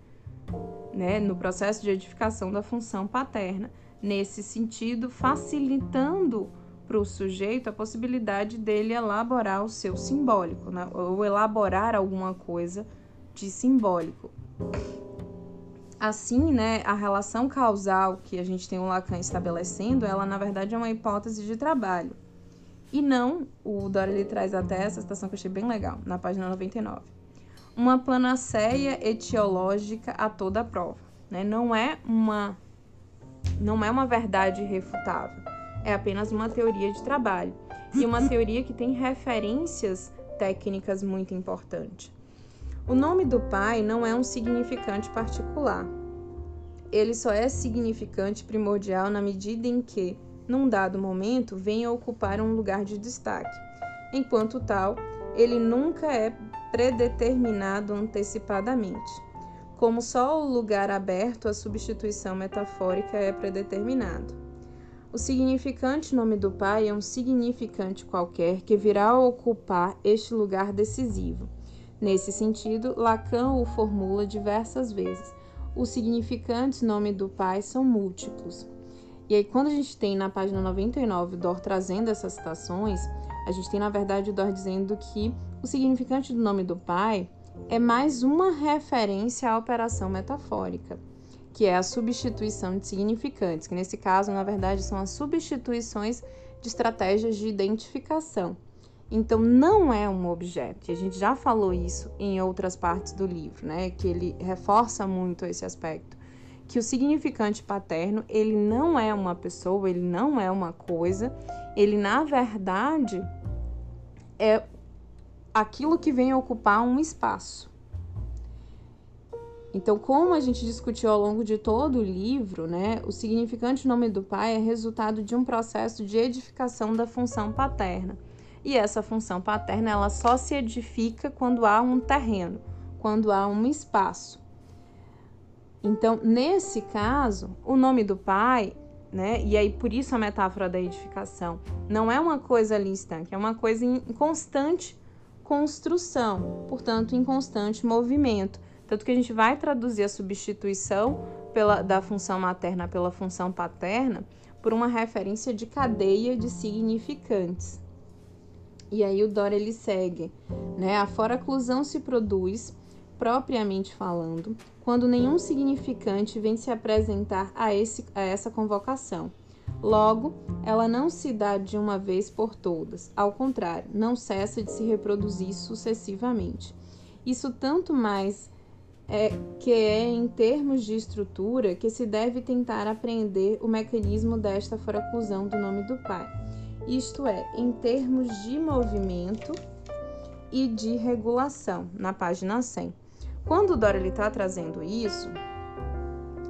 né, no processo de edificação da função paterna, nesse sentido, facilitando para o sujeito a possibilidade dele elaborar o seu simbólico, né, ou elaborar alguma coisa de simbólico. Assim, né, a relação causal que a gente tem o Lacan estabelecendo, ela na verdade é uma hipótese de trabalho. E não, o Dora ele traz até essa citação que eu achei bem legal, na página 99 uma panaceia etiológica a toda a prova. Né? Não é uma não é uma verdade irrefutável, é apenas uma teoria de trabalho e uma teoria que tem referências técnicas muito importantes. O nome do pai não é um significante particular. Ele só é significante primordial na medida em que, num dado momento, venha ocupar um lugar de destaque. Enquanto tal, ele nunca é predeterminado antecipadamente. Como só o lugar aberto à substituição metafórica é predeterminado. O significante nome do Pai é um significante qualquer que virá a ocupar este lugar decisivo. Nesse sentido, Lacan o formula diversas vezes. Os significantes nome do Pai são múltiplos. E aí, quando a gente tem na página 99 Dor trazendo essas citações, a gente tem, na verdade, o Dor dizendo que o significante do nome do pai é mais uma referência à operação metafórica, que é a substituição de significantes, que nesse caso, na verdade, são as substituições de estratégias de identificação. Então, não é um objeto, e a gente já falou isso em outras partes do livro, né? Que ele reforça muito esse aspecto. Que o significante paterno, ele não é uma pessoa, ele não é uma coisa, ele, na verdade, é aquilo que vem ocupar um espaço. Então, como a gente discutiu ao longo de todo o livro, né, o significante nome do pai é resultado de um processo de edificação da função paterna. E essa função paterna, ela só se edifica quando há um terreno, quando há um espaço. Então, nesse caso, o nome do pai, né, e aí por isso a metáfora da edificação, não é uma coisa ali estanque, é uma coisa constante construção, portanto, em constante movimento. Tanto que a gente vai traduzir a substituição pela, da função materna pela função paterna por uma referência de cadeia de significantes. E aí o Dora ele segue, né? A foraclusão se produz, propriamente falando, quando nenhum significante vem se apresentar a, esse, a essa convocação. Logo, ela não se dá de uma vez por todas, ao contrário, não cessa de se reproduzir sucessivamente. Isso tanto mais é, que é em termos de estrutura que se deve tentar aprender o mecanismo desta foraclusão do nome do pai. Isto é, em termos de movimento e de regulação, na página 100. Quando o Dora está trazendo isso,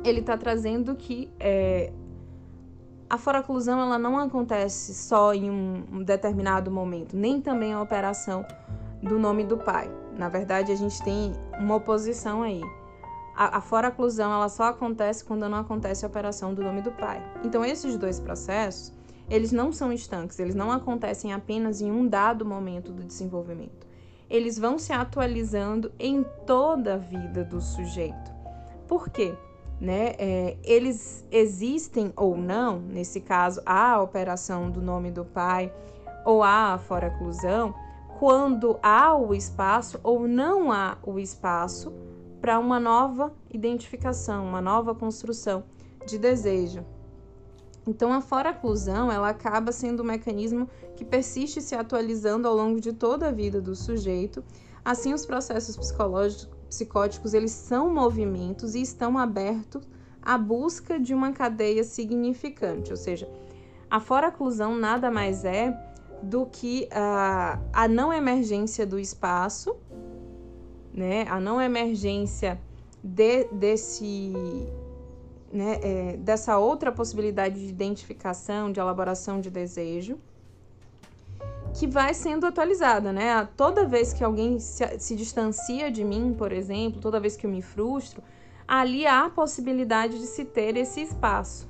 ele está trazendo que é, a foraclusão ela não acontece só em um, determinado momento, nem também a operação do nome do pai. Na verdade, a gente tem uma oposição aí. A, a foraclusão ela só acontece quando não acontece a operação do nome do pai. Então, esses dois processos, eles não são estanques, eles não acontecem apenas em um dado momento do desenvolvimento. Eles vão se atualizando em toda a vida do sujeito. Por quê? Né? É, eles existem ou não, nesse caso, a operação do nome do pai ou a foraclusão, quando há o espaço ou não há o espaço para uma nova identificação, uma nova construção de desejo. Então a foraclusão, ela acaba sendo um mecanismo que persiste se atualizando ao longo de toda a vida do sujeito. Assim, os processos psicológicos, psicóticos, eles são movimentos e estão abertos à busca de uma cadeia significante, ou seja, a foraclusão nada mais é do que a, a não emergência do espaço, né? A não emergência de, desse, né? É, dessa outra possibilidade de identificação, de elaboração de desejo, que vai sendo atualizada, né? Toda vez que alguém se, se distancia de mim, por exemplo, toda vez que eu me frustro, ali há a possibilidade de se ter esse espaço.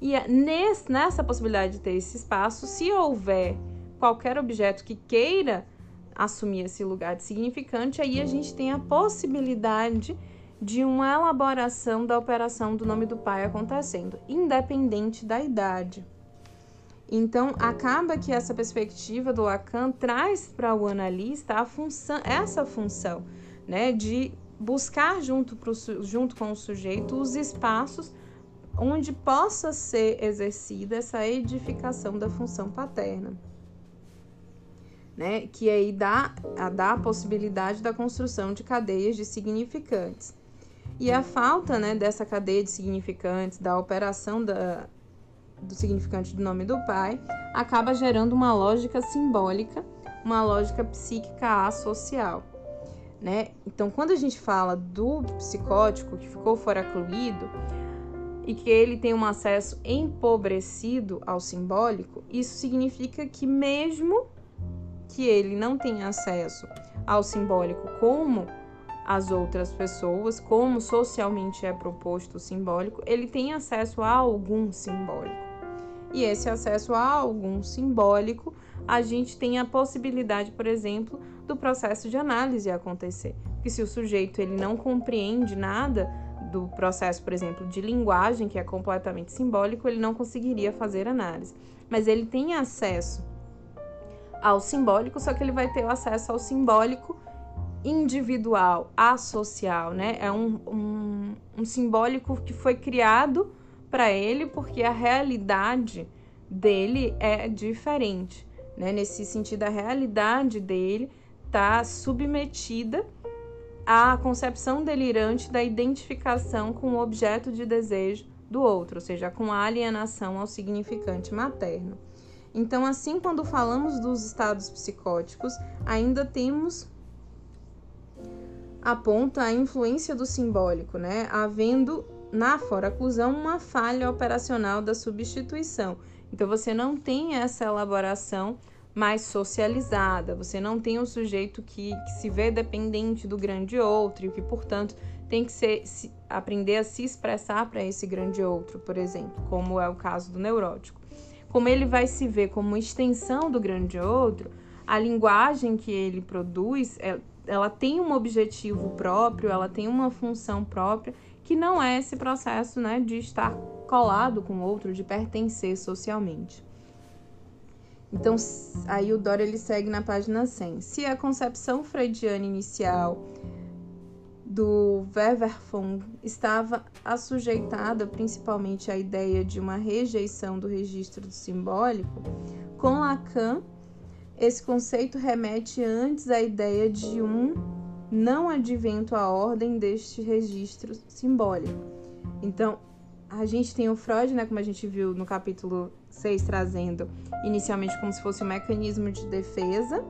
E é nesse, nessa possibilidade de ter esse espaço, se houver qualquer objeto que queira assumir esse lugar de significante, aí a gente tem a possibilidade de uma elaboração da operação do nome do pai acontecendo, independente da idade. Então, acaba que essa perspectiva do Lacan traz para o analista função, essa função né, de buscar junto, pro, junto com o sujeito os espaços onde possa ser exercida essa edificação da função paterna né? Que aí dá a, dá a possibilidade da construção de cadeias de significantes. E a falta né, dessa cadeia de significantes, da operação da, do significante do nome do pai, acaba gerando uma lógica simbólica, uma lógica psíquica associal. Né? Então, quando a gente fala do psicótico que ficou foracluído e que ele tem um acesso empobrecido ao simbólico, isso significa que, mesmo que ele não tem acesso ao simbólico como as outras pessoas, como socialmente é proposto o simbólico, ele tem acesso a algum simbólico. E esse acesso a algum simbólico, a gente tem a possibilidade, por exemplo, do processo de análise acontecer. Porque se o sujeito ele não compreende nada do processo, por exemplo, de linguagem, que é completamente simbólico, ele não conseguiria fazer análise. Mas ele tem acesso ao simbólico, só que ele vai ter o acesso ao simbólico individual, associal, né? É um, um, um simbólico que foi criado para ele porque a realidade dele é diferente, né? Nesse sentido, a realidade dele está submetida à concepção delirante da identificação com o objeto de desejo do outro, ou seja, com a alienação ao significante materno. Então, assim, quando falamos dos estados psicóticos, ainda temos aponta a influência do simbólico, né? Havendo na foraclusão uma falha operacional da substituição. Então você não tem essa elaboração mais socializada, você não tem um sujeito que, que se vê dependente do grande outro e que, portanto, tem que ser, se, aprender a se expressar para esse grande outro, por exemplo, como é o caso do neurótico. Como ele vai se ver como extensão do grande outro, a linguagem que ele produz, é, ela tem um objetivo próprio, ela tem uma função própria, que não é esse processo né, de estar colado com o outro, de pertencer socialmente. Então, aí o Dória ele segue na página 100. Se a concepção freudiana inicial do Weverfung estava assujeitada principalmente à ideia de uma rejeição do registro simbólico, com Lacan, esse conceito remete antes à ideia de um não advento à ordem deste registro simbólico. Então, a gente tem o Freud, né, como a gente viu no capítulo 6, trazendo inicialmente como se fosse um mecanismo de defesa,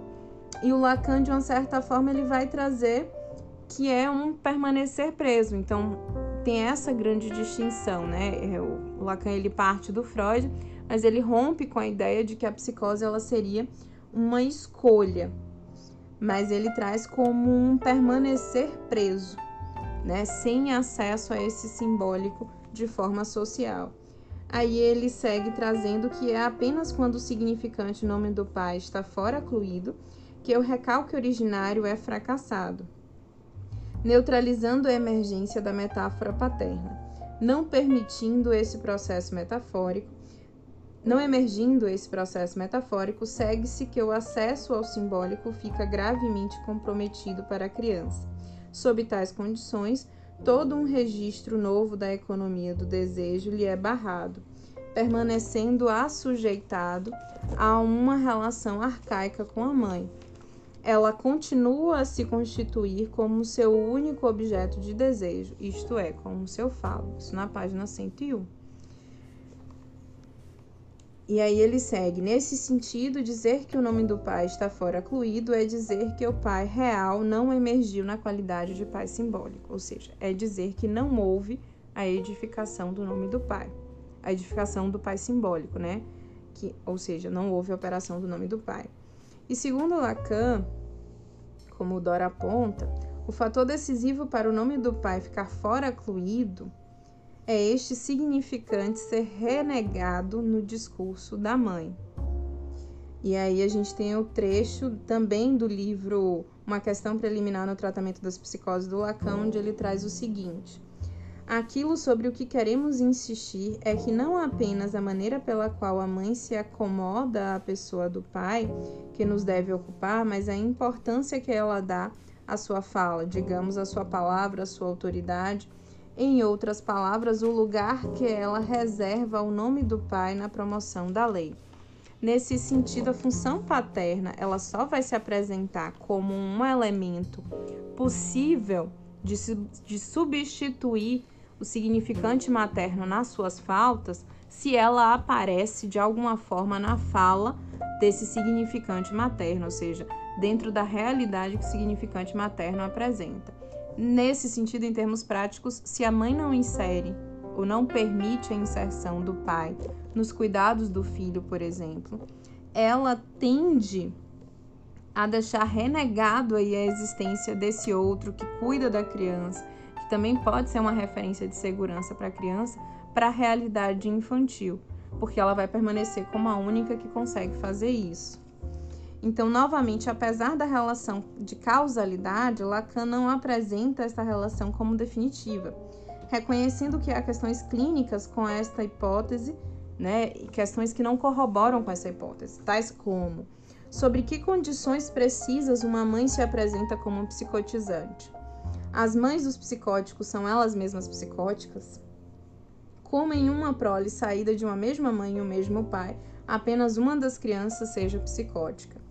e o Lacan, de uma certa forma, ele vai trazer que é um permanecer preso. Então, tem essa grande distinção, né? É, o Lacan ele parte do Freud, mas ele rompe com a ideia de que a psicose ela seria uma escolha, mas ele traz como um permanecer preso, né? Sem acesso a esse simbólico de forma social. Aí ele segue trazendo que é apenas quando o significante nome do pai está fora cluído que o recalque originário é fracassado neutralizando a emergência da metáfora paterna, não permitindo esse processo metafórico, não emergindo esse processo metafórico, segue-se que o acesso ao simbólico fica gravemente comprometido para a criança. Sob tais condições, todo um registro novo da economia do desejo lhe é barrado, permanecendo assujeitado a uma relação arcaica com a mãe, ela continua a se constituir como seu único objeto de desejo, isto é, como se eu falo. Isso na página 101. E aí ele segue: nesse sentido, dizer que o nome do pai está fora cluído é dizer que o pai real não emergiu na qualidade de pai simbólico, ou seja, é dizer que não houve a edificação do nome do pai, a edificação do pai simbólico, né? Que, ou seja, não houve a operação do nome do pai. E segundo Lacan, como Dora aponta, o fator decisivo para o nome do pai ficar fora cluído é este significante ser renegado no discurso da mãe. E aí a gente tem o trecho também do livro Uma questão preliminar no tratamento das psicoses do Lacan, onde ele traz o seguinte: Aquilo sobre o que queremos insistir é que não apenas a maneira pela qual a mãe se acomoda à pessoa do pai que nos deve ocupar, mas a importância que ela dá à sua fala, digamos, à sua palavra, à sua autoridade. Em outras palavras, o lugar que ela reserva ao nome do pai na promoção da lei. Nesse sentido, a função paterna ela só vai se apresentar como um elemento possível de, de substituir o significante materno nas suas faltas se ela aparece de alguma forma na fala desse significante materno, ou seja, dentro da realidade que o significante materno apresenta. Nesse sentido, em termos práticos, se a mãe não insere ou não permite a inserção do pai nos cuidados do filho, por exemplo, ela tende a deixar renegado aí a existência desse outro que cuida da criança, que também pode ser uma referência de segurança para a criança, para a realidade infantil, porque ela vai permanecer como a única que consegue fazer isso. Então, novamente, apesar da relação de causalidade, Lacan não apresenta essa relação como definitiva, reconhecendo que há questões clínicas com esta hipótese, né, e questões que não corroboram com essa hipótese, tais como sobre que condições precisas uma mãe se apresenta como psicotizante. As mães dos psicóticos são elas mesmas psicóticas? Como em uma prole saída de uma mesma mãe e o mesmo pai, apenas uma das crianças seja psicótica.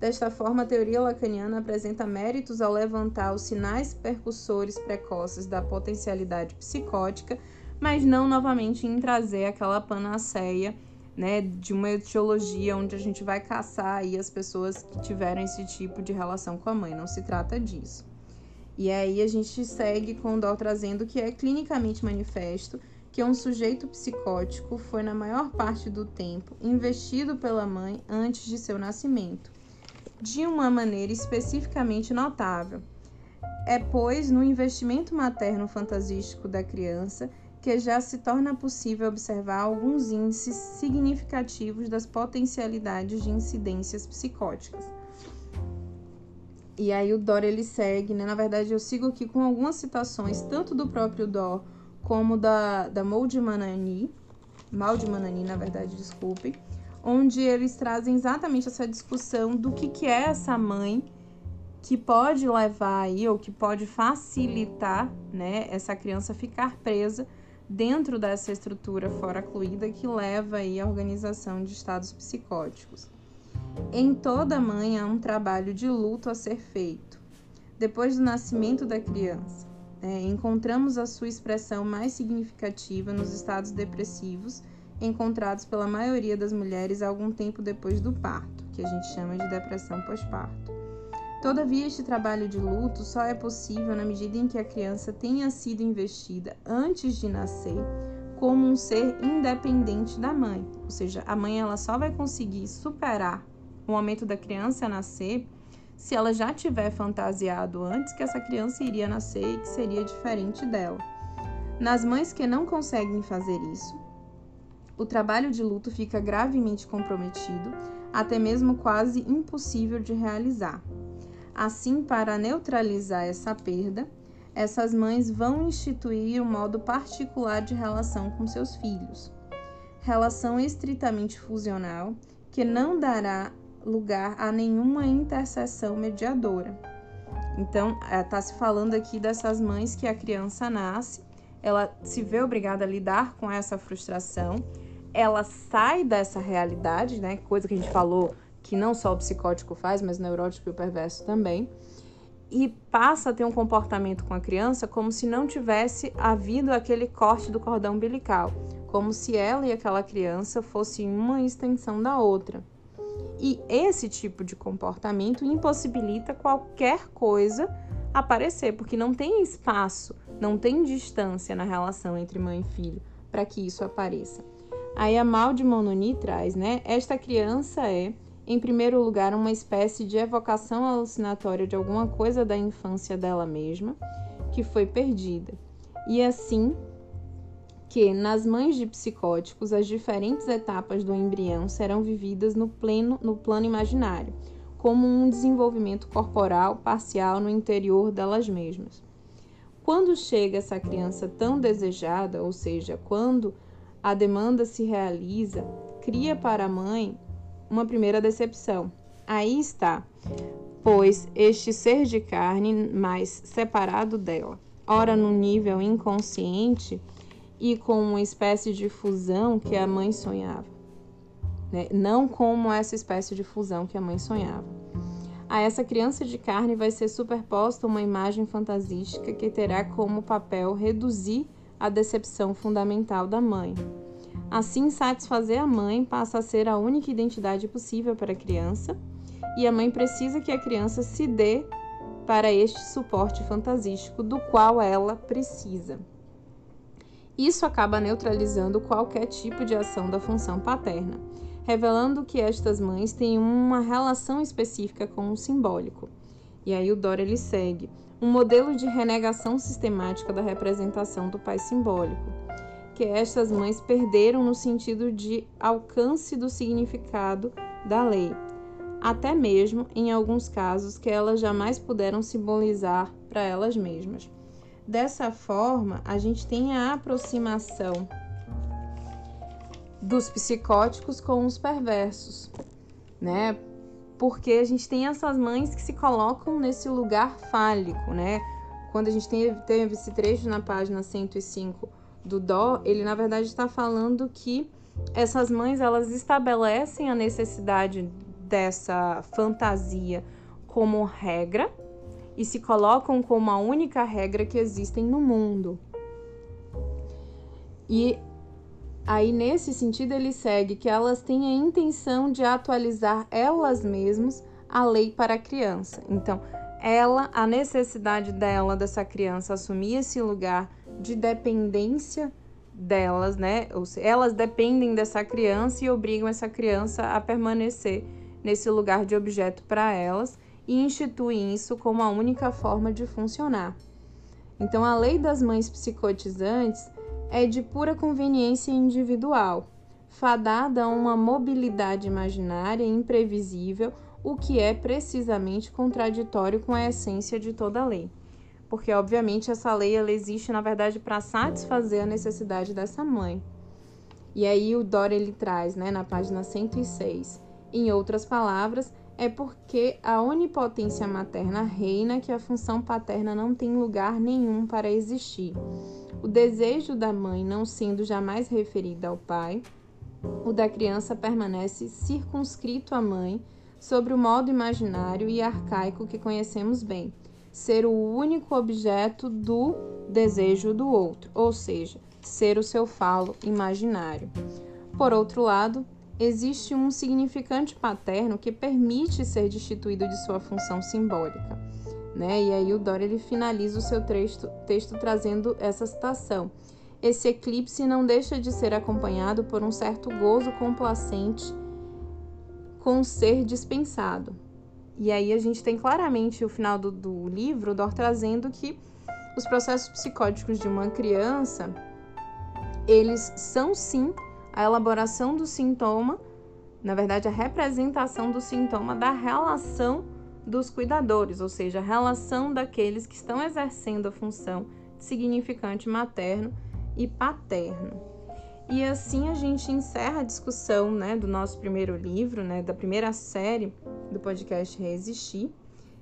Desta forma, a teoria lacaniana apresenta méritos ao levantar os sinais percussores precoces da potencialidade psicótica, mas não novamente em trazer aquela panaceia né, de uma etiologia onde a gente vai caçar aí as pessoas que tiveram esse tipo de relação com a mãe. Não se trata disso. E aí a gente segue com o Dó trazendo que é clinicamente manifesto que um sujeito psicótico foi, na maior parte do tempo, investido pela mãe antes de seu nascimento, de uma maneira especificamente notável. É, pois, no investimento materno fantasístico da criança que já se torna possível observar alguns índices significativos das potencialidades de incidências psicóticas. E aí o Dor ele segue, né? Na verdade, eu sigo aqui com algumas citações, tanto do próprio Dor como da, da Moldmanani, Manani, na verdade, desculpe, onde eles trazem exatamente essa discussão do que, que é essa mãe que pode levar aí, ou que pode facilitar, né, essa criança ficar presa dentro dessa estrutura foracluída que leva aí à organização de estados psicóticos. Em toda mãe há um trabalho de luto a ser feito. Depois do nascimento da criança, é, encontramos a sua expressão mais significativa nos estados depressivos encontrados pela maioria das mulheres algum tempo depois do parto, que a gente chama de depressão pós-parto. Todavia, este trabalho de luto só é possível na medida em que a criança tenha sido investida antes de nascer como um ser independente da mãe, ou seja, a mãe ela só vai conseguir superar o momento da criança nascer, se ela já tiver fantasiado antes que essa criança iria nascer e que seria diferente dela. Nas mães que não conseguem fazer isso, o trabalho de luto fica gravemente comprometido, até mesmo quase impossível de realizar. Assim, para neutralizar essa perda, essas mães vão instituir um modo particular de relação com seus filhos. Relação estritamente fusional que não dará lugar a nenhuma intercessão mediadora. Então, está é, se falando aqui dessas mães que a criança nasce, ela se vê obrigada a lidar com essa frustração, ela sai dessa realidade, né? Coisa que a gente falou que não só o psicótico faz, mas o neurótico e o perverso também, e passa a ter um comportamento com a criança como se não tivesse havido aquele corte do cordão umbilical, como se ela e aquela criança fossem uma extensão da outra. E esse tipo de comportamento impossibilita qualquer coisa aparecer, porque não tem espaço, não tem distância na relação entre mãe e filho para que isso apareça. Aí a Mal de Mononi traz, né? Esta criança é, em primeiro lugar, uma espécie de evocação alucinatória de alguma coisa da infância dela mesma que foi perdida. E assim, que nas mães de psicóticos as diferentes etapas do embrião serão vividas no, pleno, no plano imaginário, como um desenvolvimento corporal parcial no interior delas mesmas. Quando chega essa criança tão desejada, ou seja, quando a demanda se realiza, cria para a mãe uma primeira decepção. Aí está, pois este ser de carne mais separado dela, ora no nível inconsciente, e com uma espécie de fusão que a mãe sonhava. Né? Não como essa espécie de fusão que a mãe sonhava. A essa criança de carne vai ser superposta uma imagem fantasística que terá como papel reduzir a decepção fundamental da mãe. Assim, satisfazer a mãe passa a ser a única identidade possível para a criança, e a mãe precisa que a criança se dê para este suporte fantasístico do qual ela precisa. Isso acaba neutralizando qualquer tipo de ação da função paterna, revelando que estas mães têm uma relação específica com o simbólico. E aí o Dora ele segue um modelo de renegação sistemática da representação do pai simbólico, que estas mães perderam no sentido de alcance do significado da lei, até mesmo em alguns casos que elas jamais puderam simbolizar para elas mesmas. Dessa forma, a gente tem a aproximação dos psicóticos com os perversos, né? Porque a gente tem essas mães que se colocam nesse lugar fálico, né? Quando a gente teve, esse trecho na página 105 do Dó, ele na verdade está falando que essas mães elas estabelecem a necessidade dessa fantasia como regra e se colocam como a única regra que existem no mundo. E aí, nesse sentido, ele segue que elas têm a intenção de atualizar elas mesmas a lei para a criança. Então, ela, a necessidade dela, dessa criança, assumir esse lugar de dependência delas, né? Ou seja, elas dependem dessa criança e obrigam essa criança a permanecer nesse lugar de objeto para elas e instituem isso como a única forma de funcionar. Então, a lei das mães psicotizantes é de pura conveniência individual, fadada a uma mobilidade imaginária imprevisível, o que é precisamente contraditório com a essência de toda lei porque obviamente essa lei ela existe na verdade para satisfazer a necessidade dessa mãe. E aí o Dora ele traz, né, na página 106. Em outras palavras, é porque a onipotência materna reina que a função paterna não tem lugar nenhum para existir. O desejo da mãe não sendo jamais referido ao pai, o da criança permanece circunscrito à mãe sobre o modo imaginário e arcaico que conhecemos bem ser o único objeto do desejo do outro, ou seja, ser o seu falo imaginário. Por outro lado, existe um significante paterno que permite ser destituído de sua função simbólica. Né? E aí o Dória ele finaliza o seu texto, texto trazendo essa citação. Esse eclipse não deixa de ser acompanhado por um certo gozo complacente com ser dispensado, e aí a gente tem claramente o final do, do livro, o Dor trazendo que os processos psicóticos de uma criança, eles são sim a elaboração do sintoma, na verdade a representação do sintoma da relação dos cuidadores, ou seja, a relação daqueles que estão exercendo a função de significante materno e paterno. E assim a gente encerra a discussão né, do nosso primeiro livro, né, da primeira série do podcast Resistir,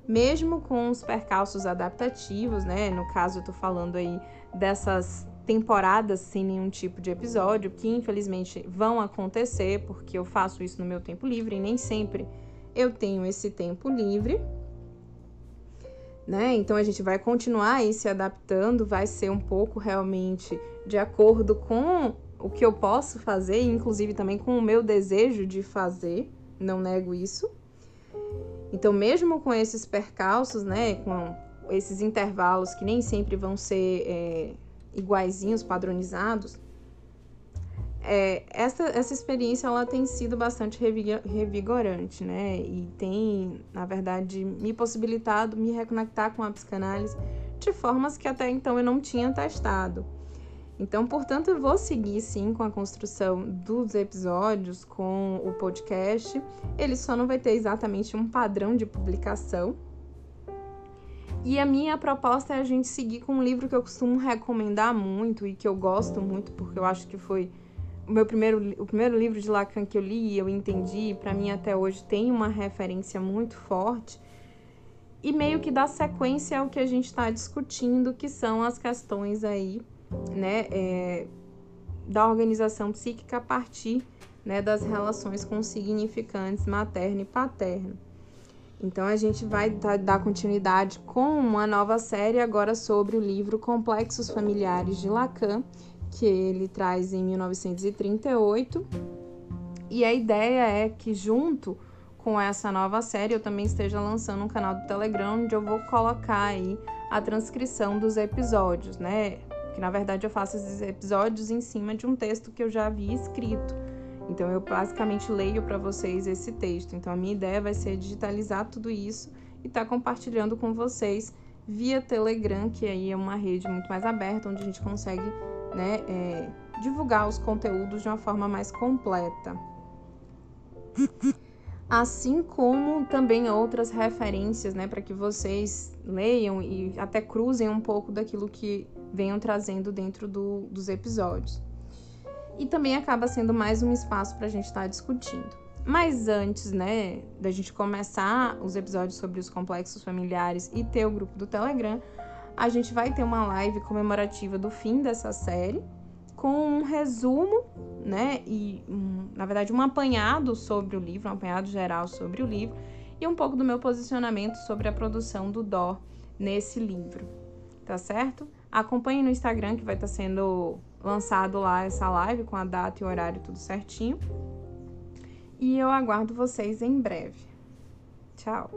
mesmo com os percalços adaptativos, né? No caso, eu tô falando aí dessas temporadas sem nenhum tipo de episódio, que infelizmente vão acontecer, porque eu faço isso no meu tempo livre e nem sempre eu tenho esse tempo livre. Né? Então a gente vai continuar aí se adaptando, vai ser um pouco realmente de acordo com o que eu posso fazer, inclusive também com o meu desejo de fazer, não nego isso. Então, mesmo com esses percalços, né, com esses intervalos que nem sempre vão ser é, iguaizinhos, padronizados, é, essa, essa experiência ela tem sido bastante revigorante, né? E tem, na verdade, me possibilitado me reconectar com a psicanálise de formas que até então eu não tinha testado. Então, portanto, eu vou seguir sim com a construção dos episódios, com o podcast. Ele só não vai ter exatamente um padrão de publicação. E a minha proposta é a gente seguir com um livro que eu costumo recomendar muito e que eu gosto muito, porque eu acho que foi o meu primeiro, o primeiro livro de Lacan que eu li e eu entendi, para mim até hoje tem uma referência muito forte e meio que dá sequência ao que a gente está discutindo, que são as questões aí né, é, da organização psíquica a partir né, das relações com significantes materno e paterno. Então a gente vai dar continuidade com uma nova série agora sobre o livro Complexos Familiares de Lacan, que ele traz em 1938. E a ideia é que junto com essa nova série eu também esteja lançando um canal do Telegram onde eu vou colocar aí a transcrição dos episódios, né? que na verdade eu faço esses episódios em cima de um texto que eu já havia escrito. Então eu basicamente leio para vocês esse texto. Então a minha ideia vai ser digitalizar tudo isso e estar tá compartilhando com vocês via Telegram, que aí é uma rede muito mais aberta, onde a gente consegue né, é, divulgar os conteúdos de uma forma mais completa. Assim como também outras referências, né, para que vocês leiam e até cruzem um pouco daquilo que venham trazendo dentro do, dos episódios. E também acaba sendo mais um espaço para a gente estar tá discutindo. Mas antes, né, da gente começar os episódios sobre os complexos familiares e ter o grupo do Telegram, a gente vai ter uma live comemorativa do fim dessa série, com um resumo, né, e um, na verdade um apanhado sobre o livro, um apanhado geral sobre o livro e um pouco do meu posicionamento sobre a produção do Dó nesse livro, tá certo? Acompanhe no Instagram que vai estar tá sendo lançado lá essa live com a data e horário tudo certinho. E eu aguardo vocês em breve. Tchau!